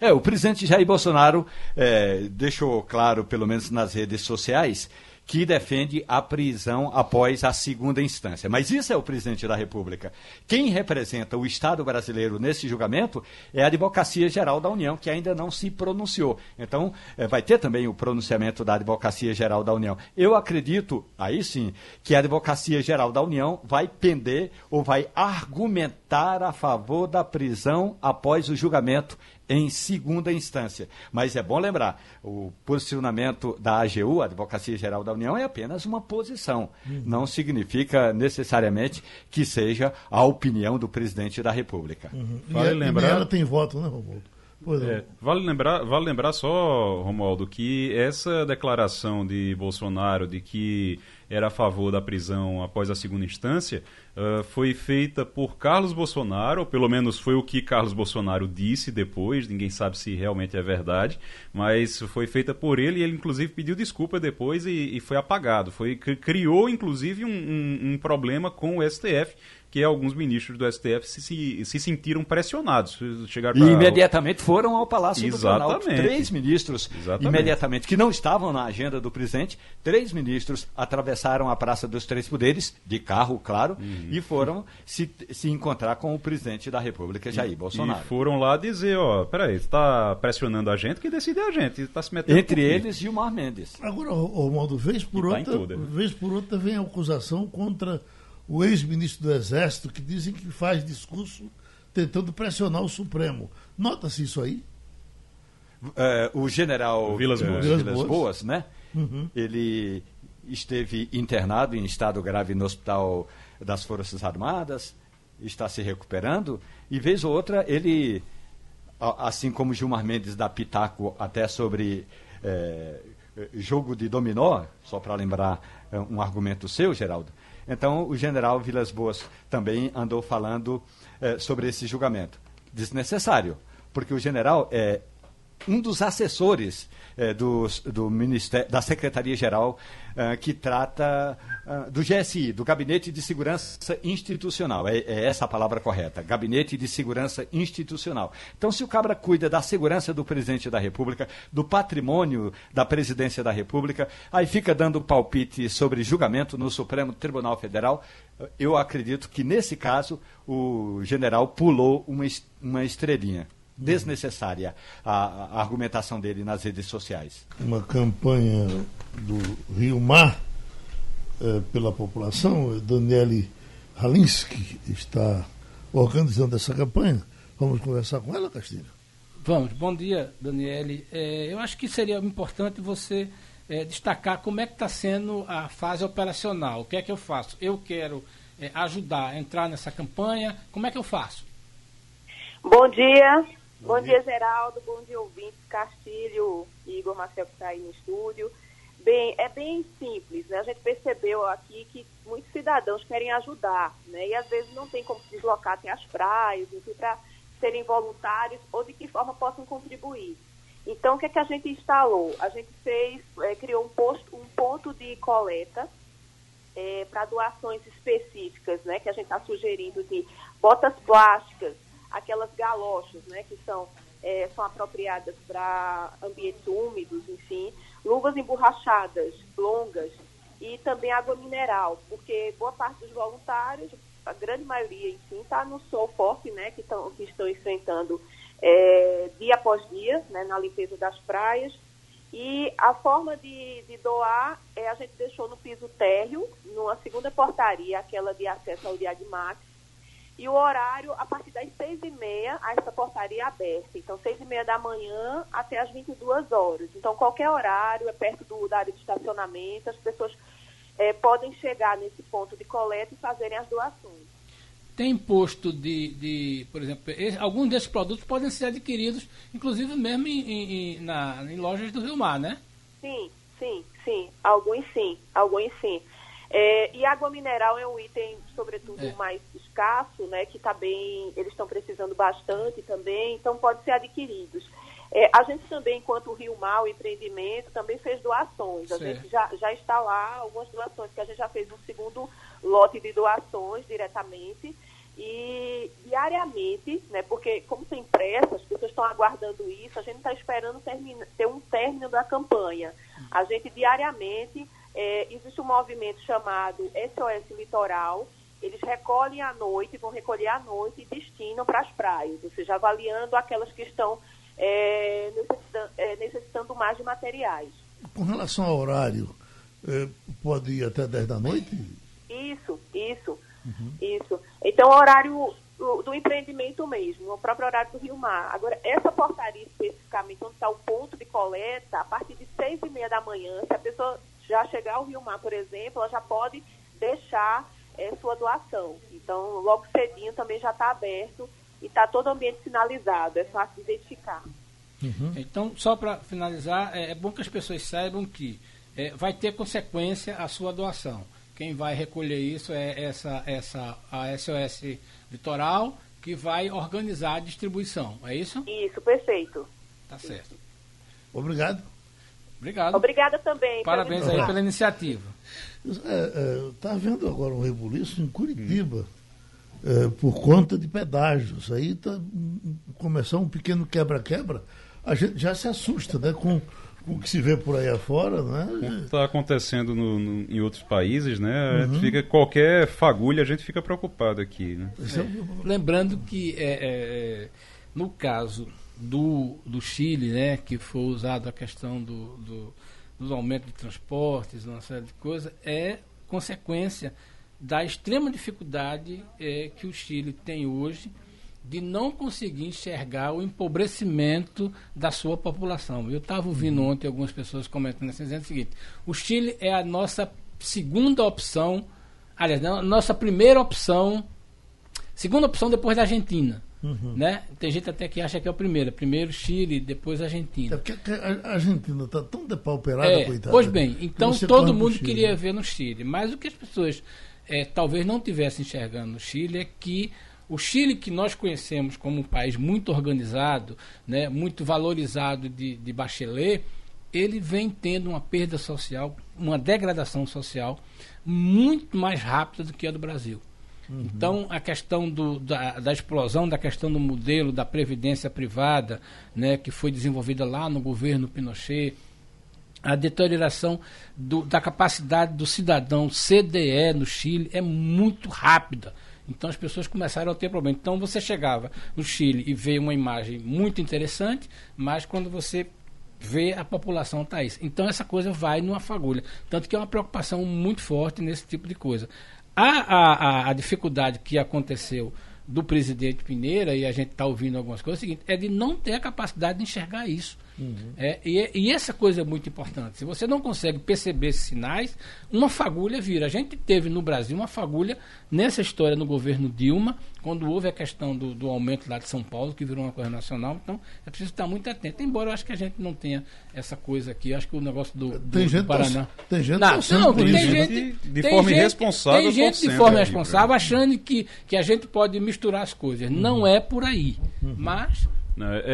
É, o presidente Jair Bolsonaro eh, deixou claro, pelo menos nas redes sociais, que defende a prisão após a segunda instância. Mas isso é o presidente da República. Quem representa o Estado brasileiro nesse julgamento é a Advocacia Geral da União, que ainda não se pronunciou. Então, eh, vai ter também o pronunciamento da Advocacia Geral da União. Eu acredito, aí sim, que a Advocacia Geral da União vai pender ou vai argumentar a favor da prisão após o julgamento em segunda instância. Mas é bom lembrar, o posicionamento da AGU, a Advocacia Geral da União, é apenas uma posição. Não significa necessariamente que seja a opinião do presidente da República. Vale e, a- e lembrar- nem ela tem voto, né, Romualdo? Pois não. É, vale, lembrar, vale lembrar só, Romualdo, que essa declaração de Bolsonaro de que era a favor da prisão após a segunda instância ah, foi feita por Carlos Bolsonaro, ou pelo menos foi o que Carlos Bolsonaro disse depois, ninguém sabe se realmente é verdade, mas foi feita por ele e ele inclusive pediu desculpa depois e, e foi apagado. Foi, cri- criou inclusive um, um- um problema com o STF, que alguns ministros do STF se, se, se sentiram pressionados. Chegaram E pra- imediatamente foram ao Palácio do Planalto. Exatamente. Três ministros, Exatamente. imediatamente, que não estavam na agenda do presidente, três ministros atravessaram a Praça dos Três Poderes, de carro, claro, Uhum. e foram se, se encontrar com o presidente da República, Jair Bolsonaro. E foram lá dizer, ó, peraí, você tá pressionando a gente, que decide é a gente, tá se metendo Entre eles, Gilmar Mendes. Agora, Romualdo, vez por E tá outra, né? vez por outra vem a acusação contra o ex-ministro do Exército, que dizem que faz discurso tentando pressionar o Supremo. Nota-se isso aí? É, o general Vilas eh, Boas. Vilas Vilas Boas. Boas, né? Uhum. Ele esteve internado em estado grave no hospital das Forças Armadas, está se recuperando, e vez ou outra ele, assim como Gilmar Mendes dá pitaco até sobre eh, jogo de dominó, só para lembrar eh, um argumento seu, Geraldo, então o general Vilas Boas também andou falando eh, sobre esse julgamento. Desnecessário, porque o general é um dos assessores eh, dos- do Ministério, da Secretaria-Geral eh, que trata ah, do GSI, do Gabinete de Segurança Institucional. É, é essa a palavra correta, Gabinete de Segurança Institucional. Então, se o Cabra cuida da segurança do presidente da República, do patrimônio da presidência da República, aí fica dando palpite sobre julgamento no Supremo Tribunal Federal, eu acredito que nesse caso o general pulou uma, uma estrelinha desnecessária a, a argumentação dele nas redes sociais. Uma campanha do Rio Mar eh, pela população. Daniele Halinsky está organizando essa campanha. Vamos conversar com ela, Castilho? Vamos, bom dia, Daniele. É, eu acho que seria importante você é, destacar como é que está sendo a fase operacional. O que é que eu faço? Eu quero é, ajudar a entrar nessa campanha. Como é que eu faço? Bom dia. Bom, dia. Geraldo. Bom dia, ouvintes. Castilho e Igor Marcel que está aí no estúdio. Bem, é bem simples, né? A gente percebeu aqui que muitos cidadãos querem ajudar, né? E às vezes não tem como se deslocar até as praias, enfim, para serem voluntários ou de que forma possam contribuir. Então, o que é que a gente instalou? A gente fez, eh, criou um, posto, um ponto de coleta eh, para doações específicas, né? Que a gente está sugerindo de botas plásticas, aquelas galochas, né? Que são, eh, são apropriadas para ambientes úmidos, enfim. Luvas emborrachadas, longas e também água mineral, porque boa parte dos voluntários, a grande maioria, enfim, está no sol forte, né? Que, tão, que estão enfrentando é, dia após dia, né, na limpeza das praias. E a forma de, de doar é a gente deixou no piso térreo, numa segunda portaria, aquela de acesso ao Diagmax, e o horário a partir das seis e meia, essa portaria é aberta. Então, seis e meia da manhã até as 22 horas. Então, qualquer horário, é perto do, da área de estacionamento, as pessoas é, podem chegar nesse ponto de coleta e fazerem as doações. Tem posto de, de por exemplo, esse, alguns desses produtos podem ser adquiridos, inclusive mesmo em, em, na, em lojas do Rio Mar, né? Sim, sim, sim. Alguns sim, alguns sim. É, e água mineral é um item, sobretudo, é. mais escasso, né? Que tá bem, eles estão precisando bastante também, então pode ser adquiridos. É, a gente também, enquanto Rio Mal Empreendimento, também fez doações. A certo. gente já, já está lá, algumas doações, que a gente já fez um segundo lote de doações diretamente. E diariamente, né, porque como tem pressa, as pessoas estão aguardando isso, a gente está esperando termina, ter um término da campanha. A gente diariamente, é, existe um movimento chamado SOS Litoral, eles recolhem à noite, vão recolher à noite e destinam para as praias, ou seja, avaliando aquelas que estão é, necessitando, é, necessitando, mais de materiais. Com relação ao horário, é, pode ir até 10 da noite? Isso, isso, uhum. isso. Então, o horário do, do, empreendimento mesmo, o próprio horário do Rio Mar. Agora, essa portaria especificamente, onde está o ponto de coleta, a partir de seis e meia da manhã, se a pessoa já chegar ao Rio Mar, por exemplo, ela já pode deixar é, sua doação. Então, logo cedinho também já está aberto e está todo o ambiente sinalizado, é fácil de identificar. Uhum. Então, só para finalizar, é, é, bom que as pessoas saibam que é, vai ter consequência a sua doação. Quem vai recolher isso é essa, essa a SOS Litoral, que vai organizar a distribuição. É isso? Isso, perfeito. Tá certo. Obrigado. Obrigado. Obrigada também. Parabéns aí pela iniciativa. Está é, é, tá havendo agora um rebuliço em Curitiba é, por conta de pedágios. Aí está começar um pequeno quebra-quebra. A gente já se assusta né, com o que se vê por aí afora, né? Está acontecendo no, no, em outros países, né? Uhum. Fica, qualquer fagulha a gente fica preocupado aqui. Né? É. Lembrando que é, é, é, no caso do, do Chile, né, que foi usado a questão do, do, dos aumentos de transportes, uma série de coisas, é consequência da extrema dificuldade é, que o Chile tem hoje de não conseguir enxergar o empobrecimento da sua população. Eu estava ouvindo uhum. ontem algumas pessoas comentando assim, dizendo o seguinte: o Chile é a nossa segunda opção, aliás, a nossa primeira opção, segunda opção depois da Argentina. Uhum. Né? Tem gente até que acha que é o primeiro. Primeiro Chile, depois Argentina. É porque a Argentina está tão depauperada, é, coitada. Pois bem, então todo mundo queria ver no Chile. Mas o que as pessoas é, talvez não tivessem enxergando no Chile é que o Chile que nós conhecemos como um país muito organizado, né, muito valorizado de, de Bachelet, ele vem tendo uma perda social, uma degradação social muito mais rápida do que a do Brasil. Uhum. Então, a questão do, da, da, explosão da questão do modelo da previdência privada, né, que foi desenvolvida lá no governo Pinochet, a deterioração do, da capacidade do cidadão CDE no Chile é muito rápida. Então as pessoas começaram a ter problema. Então você chegava no Chile e vê uma imagem muito interessante, mas quando você vê a população está isso. Então essa coisa vai numa fagulha. Tanto que é uma preocupação muito forte nesse tipo de coisa. A, a, a, dificuldade que aconteceu do presidente Pineira, e a gente está ouvindo algumas coisas, é, o seguinte, é de não ter a capacidade de enxergar isso. Uhum. É, e, e, essa coisa é muito importante. Se você não consegue perceber esses sinais, uma fagulha vira. A gente teve no Brasil uma fagulha nessa história no governo Dilma, quando houve a questão do, do aumento lá de São Paulo, que virou uma coisa nacional. Então é preciso estar muito atento. Embora eu acho que a gente não tenha essa coisa aqui. Eu acho que o negócio do, do, tem gente do Paraná. Tem gente não, não, tem gente de forma gente, irresponsável. Tem gente de forma irresponsável achando que, que a gente pode misturar as coisas. Uhum. Não é por aí. Uhum. Mas né,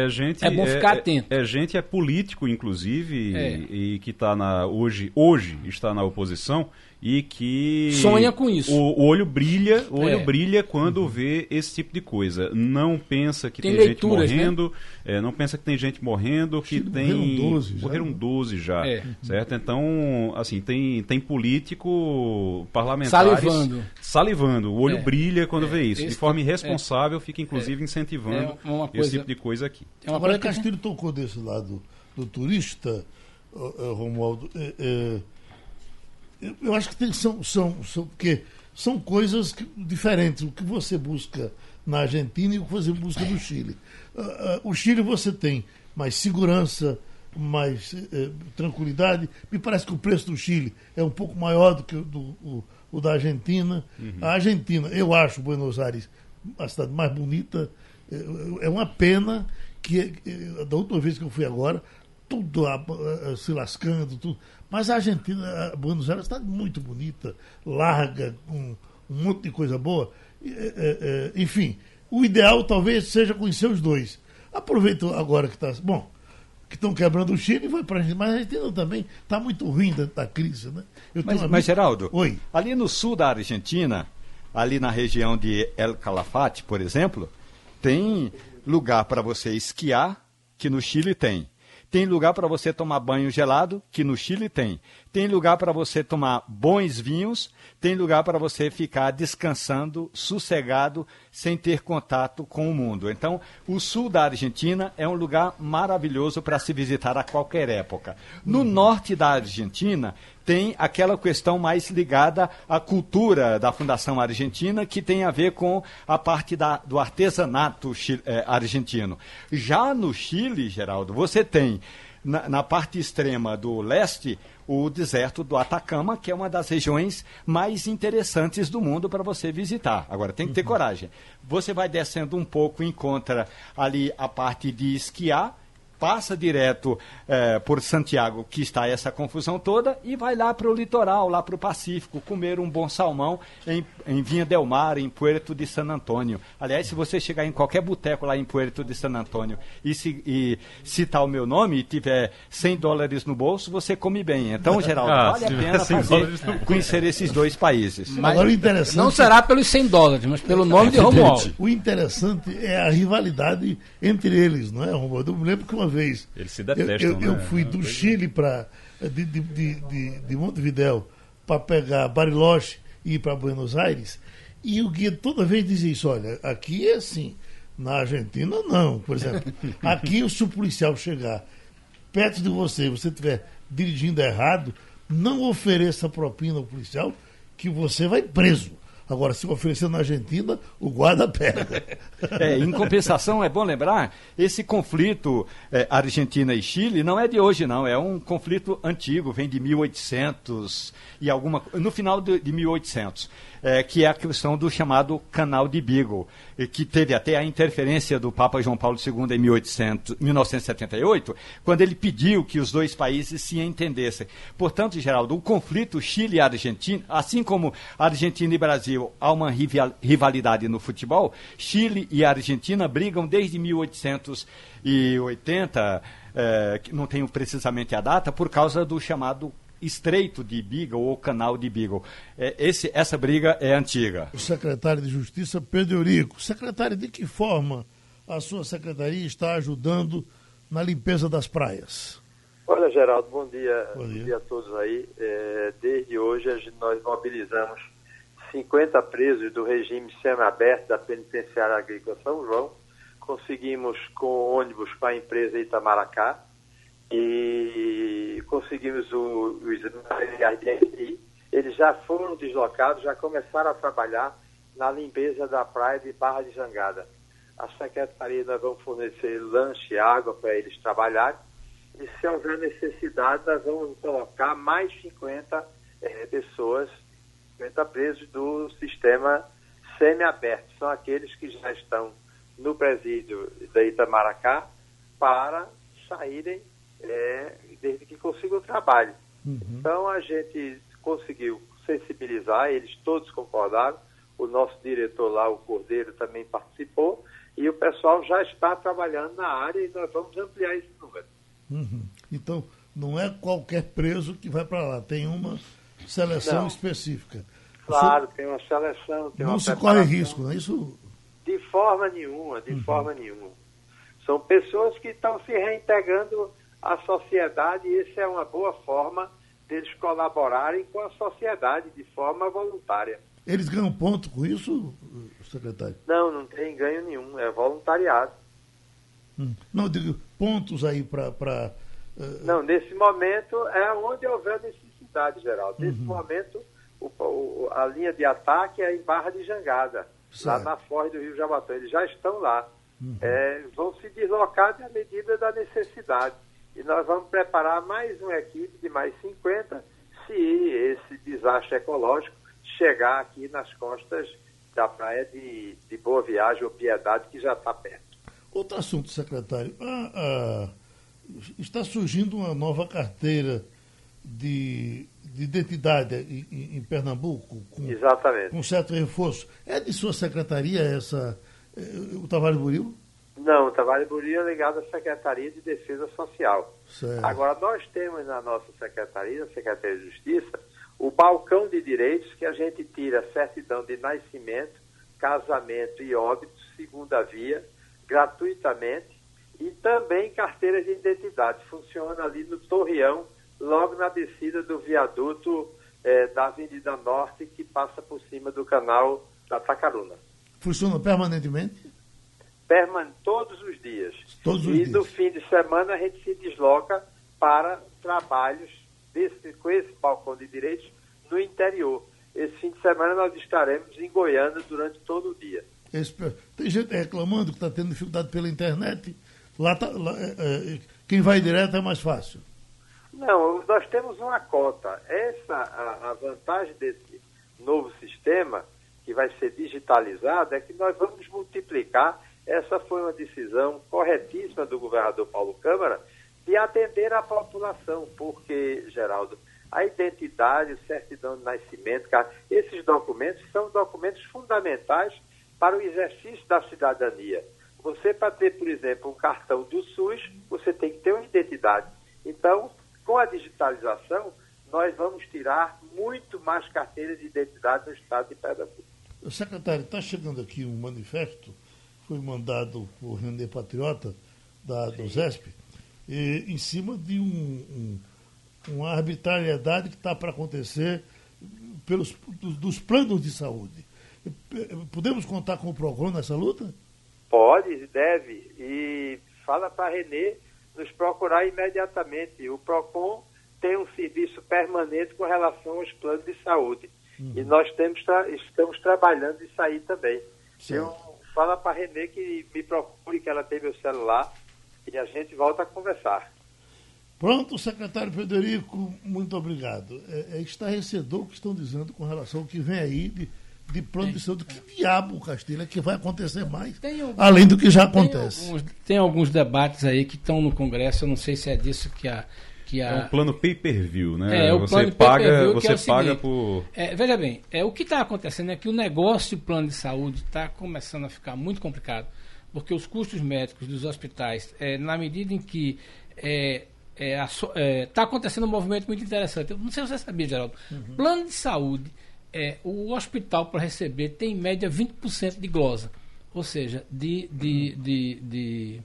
é, gente, é bom ficar é, atento. É, é, gente, é político, inclusive, é. e, e, que está na hoje, hoje está na oposição e que sonha com isso. O, o olho brilha, o olho é. brilha quando uhum. vê esse tipo de coisa. Não pensa que tem, tem gente né? morrendo, né? é, não pensa que tem gente morrendo, que tem morreram 12 já, morreram 12 né? já, é. certo? Então, assim, tem tem político parlamentares salivando, salivando. O olho é. brilha quando é. vê isso. de forma é. irresponsável, fica inclusive incentivando coisa, esse tipo de coisa aqui. Agora Castilho tocou desse lado do turista Romualdo. É, é, eu acho que tem, são, são, são, porque são coisas que, diferentes. O que você busca na Argentina e o que você busca no Chile. Uh, uh, o Chile você tem mais segurança, mais uh, tranquilidade. Me parece que o preço do Chile é um pouco maior do que o, do, o, o da Argentina. Uhum. A Argentina, eu acho Buenos Aires a cidade mais bonita. É, é uma pena que, da última vez que eu fui agora, tudo se lascando, tudo. Mas a Argentina, a Buenos Aires, está muito bonita, larga, com um monte de coisa boa. É, é, é, enfim, o ideal talvez seja conhecer os dois. Aproveito agora que está. Bom, que estão quebrando o Chile e vai para a Argentina. Mas a Argentina também está muito ruim da, da crise, né? mas, mas, Geraldo, Oi. ali no sul da Argentina, ali na região de El Calafate, por exemplo, tem lugar para você esquiar, que no Chile tem. Tem lugar para você tomar banho gelado, que no Chile tem. Tem lugar para você tomar bons vinhos, tem lugar para você ficar descansando, sossegado, sem ter contato com o mundo. Então, o sul da Argentina é um lugar maravilhoso para se visitar a qualquer época. No uhum. norte da Argentina, tem aquela questão mais ligada à cultura da Fundação Argentina, que tem a ver com a parte da, do artesanato eh, argentino. Já no Chile, Geraldo, você tem na, na parte extrema do leste o deserto do Atacama, que é uma das regiões mais interessantes do mundo para você visitar. Agora, tem que ter uhum. coragem. Você vai descendo um pouco, encontra ali a parte de esquiar, passa direto é, por Santiago, que está essa confusão toda, e vai lá para o litoral, lá para o Pacífico, comer um bom salmão em, em Vinha Del Mar, em Puerto de San Antônio. Aliás, se você chegar em qualquer boteco lá em Puerto de San Antônio e, se, e citar o meu nome e tiver 100 dólares no bolso, você come bem. Então, Geraldo, *laughs* ah, vale a pena fazer, conhecer esses dois países. Mas, Agora, o interessante... Não será pelos 100 dólares, mas pelo nome de Romualdo. O interessante é a rivalidade entre eles, não é, Romualdo? Eu me lembro que uma vez. Eles se detestam. Eu, eu, né? eu fui do Chile para. De, de, de, de Montevidéu para pegar Bariloche e ir para Buenos Aires. E o guia toda vez dizia isso: olha, aqui é assim. Na Argentina, não. Por exemplo, *laughs* aqui, se o policial chegar perto de você você estiver dirigindo errado, não ofereça propina ao policial, que você vai preso. Agora, se oferecer na Argentina, o guarda pega. *laughs* É, em compensação, é bom lembrar, esse conflito é, Argentina e Chile não é de hoje, não. É um conflito antigo, vem de 1800 e alguma no final de, de 1800 é, que é a questão do chamado Canal de Beagle, que teve até a interferência do Papa João Paulo II em 1800, 1978, quando ele pediu que os dois países se entendessem. Portanto, Geraldo, o conflito Chile-Argentina, assim como Argentina e Brasil há uma rivalidade no futebol, Chile e Argentina brigam desde 1880, é, não tenho precisamente a data, por causa do chamado estreito de Beagle ou canal de Beagle. É, esse, essa briga é antiga. O secretário de Justiça, Pedro Eurico. Secretário, de que forma a sua secretaria está ajudando na limpeza das praias? Olha, Geraldo, bom dia, bom dia, bom dia a todos aí. É, desde hoje nós mobilizamos 50 presos do regime semiaberto da Penitenciária Agrícola São João. Conseguimos com ônibus para a empresa Itamaracá e conseguimos o, os de Eles já foram deslocados, já começaram a trabalhar na limpeza da praia de Barra de Jangada. A Secretaria nós vamos fornecer lanche e água para eles trabalharem. E se houver necessidade, nós vamos colocar mais 50 é, pessoas, 50 presos do sistema semi-aberto. São aqueles que já estão no presídio da Itamaracá para saírem é, desde que consiga o trabalho. Uhum. Então a gente conseguiu sensibilizar, eles todos concordaram, o nosso diretor lá, o Cordeiro, também participou, e o pessoal já está trabalhando na área e nós vamos ampliar esse número. Uhum. Então, não é qualquer preso que vai para lá, tem uma seleção não. específica. Claro, Você... tem uma seleção. Tem não uma se corre risco, não é isso? De forma nenhuma, de uhum. forma nenhuma. São pessoas que estão se reintegrando à sociedade e essa é uma boa forma deles colaborarem com a sociedade de forma voluntária. Eles ganham ponto com isso, secretário? Não, não tem ganho nenhum, é voluntariado. Hum. Não, digo, pontos aí para Não, nesse momento é onde houver necessidade, geral. Nesse uhum. momento, o, o, a linha de ataque é em Barra de Jangada, certo. lá na Foz do Rio Jabatão. Eles já estão lá. Uhum. É, vão se deslocar à medida da necessidade. E nós vamos preparar mais uma equipe de mais 50 se esse desastre ecológico chegar aqui nas costas da praia de, de Boa Viagem ou Piedade, que já está perto. Outro assunto, secretário. Ah, ah, está surgindo uma nova carteira de, de identidade em, em Pernambuco, com, Exatamente. com certo reforço. É de sua secretaria essa, eh, o Tavares Buril? Não, o Tavares Buril é ligado à Secretaria de Defesa Social. Certo. Agora, nós temos na nossa secretaria, na Secretaria de Justiça, o balcão de direitos que a gente tira certidão de nascimento, casamento e óbito, segunda via, gratuitamente, e também carteira de identidade. Funciona ali no Torreão, logo na descida do viaduto é, da Avenida Norte, que passa por cima do canal da Tacaruna. Funciona permanentemente? Perman todos os dias. Todos os e dias. no fim de semana a gente se desloca para trabalhos desse, com esse balcão de direitos no interior. Esse fim de semana nós estaremos em Goiânia durante todo o dia. Esse, tem gente reclamando que está tendo dificuldade pela internet. Lá, tá, lá é, é, quem vai direto é mais fácil. Não, nós temos uma cota. Essa a, a vantagem desse novo sistema que vai ser digitalizado é que nós vamos multiplicar. Essa foi uma decisão corretíssima do governador Paulo Câmara de atender a população, porque, Geraldo, a identidade, certidão de nascimento, esses documentos são documentos fundamentais para o exercício da cidadania. Você, para ter, por exemplo, um cartão do SUS, você tem que ter uma identidade. Então, com a digitalização, nós vamos tirar muito mais carteiras de identidade no estado de Pernambuco. Secretário, está chegando aqui um manifesto, foi mandado por René Patriota, da, do ZESP, e, em cima de um, um uma arbitrariedade que está para acontecer pelos, dos, dos, planos de saúde. Podemos contar com o PROCON nessa luta? Pode, deve. E fala para Renê nos procurar imediatamente. O PROCON tem um serviço permanente com relação aos planos de saúde. Uhum. E nós temos estamos trabalhando isso aí também. Eu fala para Renê que me procure, que ela tem meu celular, e a gente volta a conversar. Pronto, secretário Federico, muito obrigado. É, é estarrecedor o que estão dizendo com relação ao que vem aí de, de plano de saúde. Que diabo, Castilho, é que vai acontecer mais, alguns, além do que já acontece? Tem alguns, tem alguns, debates aí que estão no Congresso, eu não sei se é disso que a. Que a... É um plano pay-per-view, né? É, o você plano paga, você é paga seguinte, por. É, veja bem, é, o que está acontecendo é que o negócio de plano de saúde está começando a ficar muito complicado, porque os custos médicos dos hospitais, é, na medida em que é, está é, é, acontecendo um movimento muito interessante. Eu não sei se você sabia, Geraldo. Uhum. Plano de saúde, é, o hospital para receber tem em média 20% de glosa. Ou seja, de, de, uhum. de, de,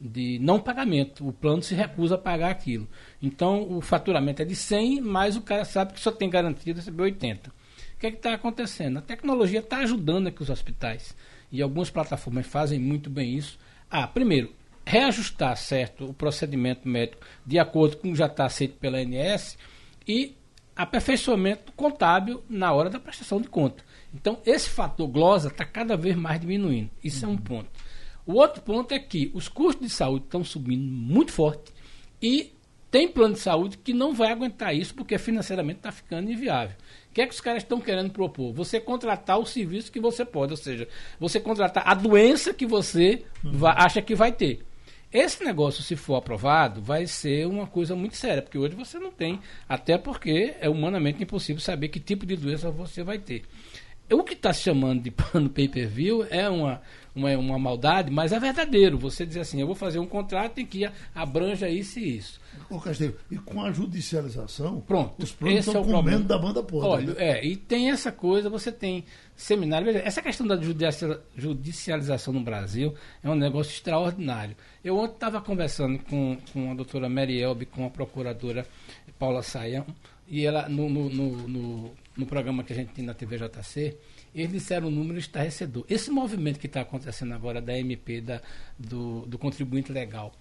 de, não pagamento. O plano se recusa a pagar aquilo. Então, o faturamento é de 100, mas o cara sabe que só tem garantia de receber 80. O que é está acontecendo? A tecnologia está ajudando aqui os hospitais. E algumas plataformas fazem muito bem isso. Ah, primeiro, reajustar certo o procedimento médico de acordo com o que já está aceito pela ANS e aperfeiçoamento contábil na hora da prestação de conta. Então, esse fator glosa está cada vez mais diminuindo. Isso uhum. é um ponto. O outro ponto é que os custos de saúde estão subindo muito forte e tem plano de saúde que não vai aguentar isso porque financeiramente está ficando inviável. O que é que os caras estão querendo propor? Você contratar o serviço que você pode, ou seja, você contratar a doença que você uhum. vai, acha que vai ter. Esse negócio, se for aprovado, vai ser uma coisa muito séria, porque hoje você não tem, até porque é humanamente impossível saber que tipo de doença você vai ter. O que está se chamando de *laughs* plano pay-per-view é uma, uma, uma maldade, mas é verdadeiro. Você dizer assim, eu vou fazer um contrato em que abranja isso e isso. Ô Castilho, e com a judicialização, Pronto, os planos estão é comendo problema. da banda podre. Olha, né? é, e tem essa coisa, você tem seminário. Veja, essa questão da judicialização no Brasil é um negócio extraordinário. Eu ontem estava conversando com, com a doutora Mary Elbe, com a procuradora Paula Saião, e ela, no, no, no, no, no programa que a gente tem na TVJC, eles disseram um número estarrecedor. Esse movimento que está acontecendo agora da MP, da, do, do contribuinte legal,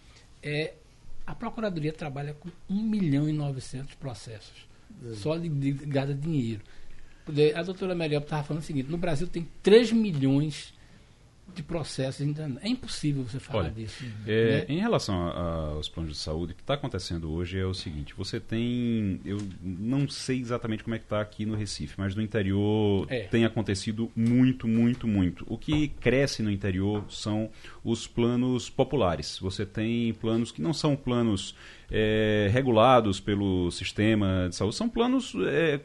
é A Procuradoria trabalha com 1 milhão e 900 processos, é. só ligado a dinheiro. A doutora Meriel estava falando o seguinte: no Brasil tem 3 milhões de processos. É impossível você falar Olha, disso. É, né? Em relação aos planos de saúde, o que está acontecendo hoje é o seguinte: você tem. Eu não sei exatamente como é que está aqui no Recife, mas no interior é. tem acontecido muito, muito, muito. O que cresce no interior são os planos populares. Você tem planos que não são planos é, regulados pelo sistema de saúde. São planos é,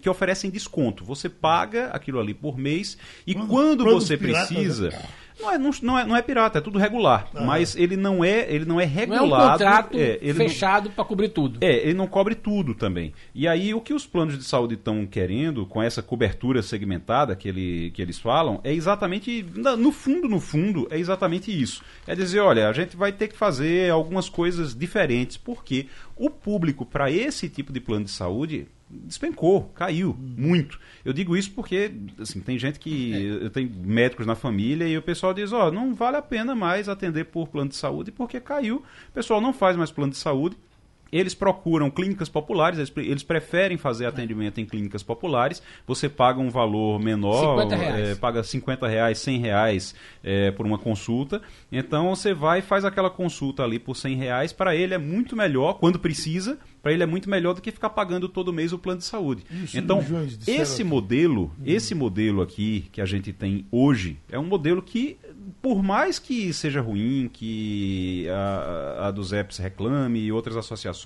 que oferecem desconto. Você paga aquilo ali por mês e quando você precisa. Né? Não é, não, não, é, não é pirata, é tudo regular. Ah. Mas ele não é, ele não é regulado. Não é um contrato é, fechado para cobrir tudo. É, ele não cobre tudo também. E aí o que os planos de saúde estão querendo, com essa cobertura segmentada que, ele, que eles falam, é exatamente, no fundo, no fundo, é exatamente isso. É dizer, olha, a gente vai ter que fazer algumas coisas diferentes, porque o público para esse tipo de plano de saúde despencou, caiu muito. Eu digo isso porque assim, tem gente que. É. Eu tenho médicos na família e o pessoal diz: ó, oh, não vale a pena mais atender por plano de saúde porque caiu. O pessoal não faz mais plano de saúde eles procuram clínicas populares, eles, eles, preferem fazer atendimento em clínicas populares. Você paga um valor menor, 50 é, paga 50 reais, 100 reais é, por uma consulta. Então você vai e faz aquela consulta ali por 100 reais. Para ele é muito melhor, quando precisa, para ele é muito melhor do que ficar pagando todo mês o plano de saúde. Isso, então, esse modelo, hum. esse modelo aqui que a gente tem hoje, é um modelo que por mais que seja ruim, que a, a dos EPS reclame e outras associações,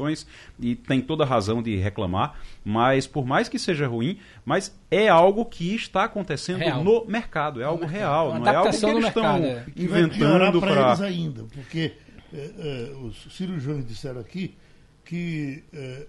e tem toda razão de reclamar, mas por mais que seja ruim, mas é algo que está acontecendo real. no mercado, é algo real, não é algo que eles estão é. inventando para eles ainda, porque é, é, os cirurgiões disseram aqui que é,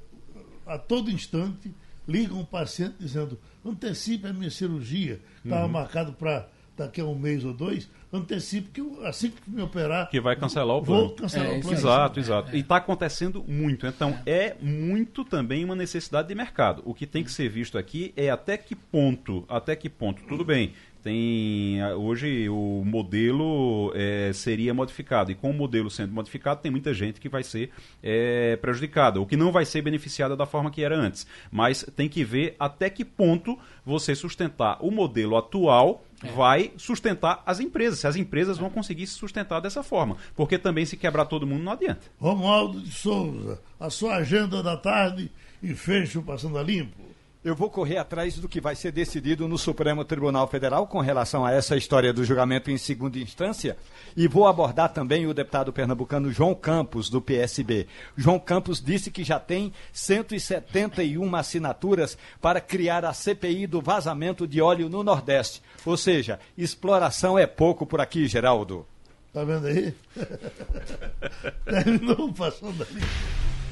a todo instante ligam um paciente dizendo antecipe a minha cirurgia, estava uhum. marcado para daqui a um mês ou dois, antecipo que assim que me operar. Que vai cancelar o plano. Vou cancelar é, o plano. Exato, exato. É. E está acontecendo muito. Então, é muito também uma necessidade de mercado. O que tem que ser visto aqui é até que ponto, até que ponto, tudo bem, tem hoje o modelo é, seria modificado e com o modelo sendo modificado tem muita gente que vai ser é, prejudicada ou que não vai ser beneficiada da forma que era antes mas tem que ver até que ponto você sustentar o modelo atual é. vai sustentar as empresas se as empresas vão conseguir se sustentar dessa forma. Porque também se quebrar todo mundo não adianta. Romualdo de Souza a sua agenda da tarde e fecho passando a limpo eu vou correr atrás do que vai ser decidido no Supremo Tribunal Federal com relação a essa história do julgamento em segunda instância e vou abordar também o deputado pernambucano João Campos, do PSB. João Campos disse que já tem 171 assinaturas para criar a CPI do vazamento de óleo no Nordeste. Ou seja, exploração é pouco por aqui, Geraldo. Tá vendo aí? *laughs* Terminou passando a limpo.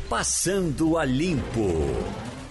Passando a limpo.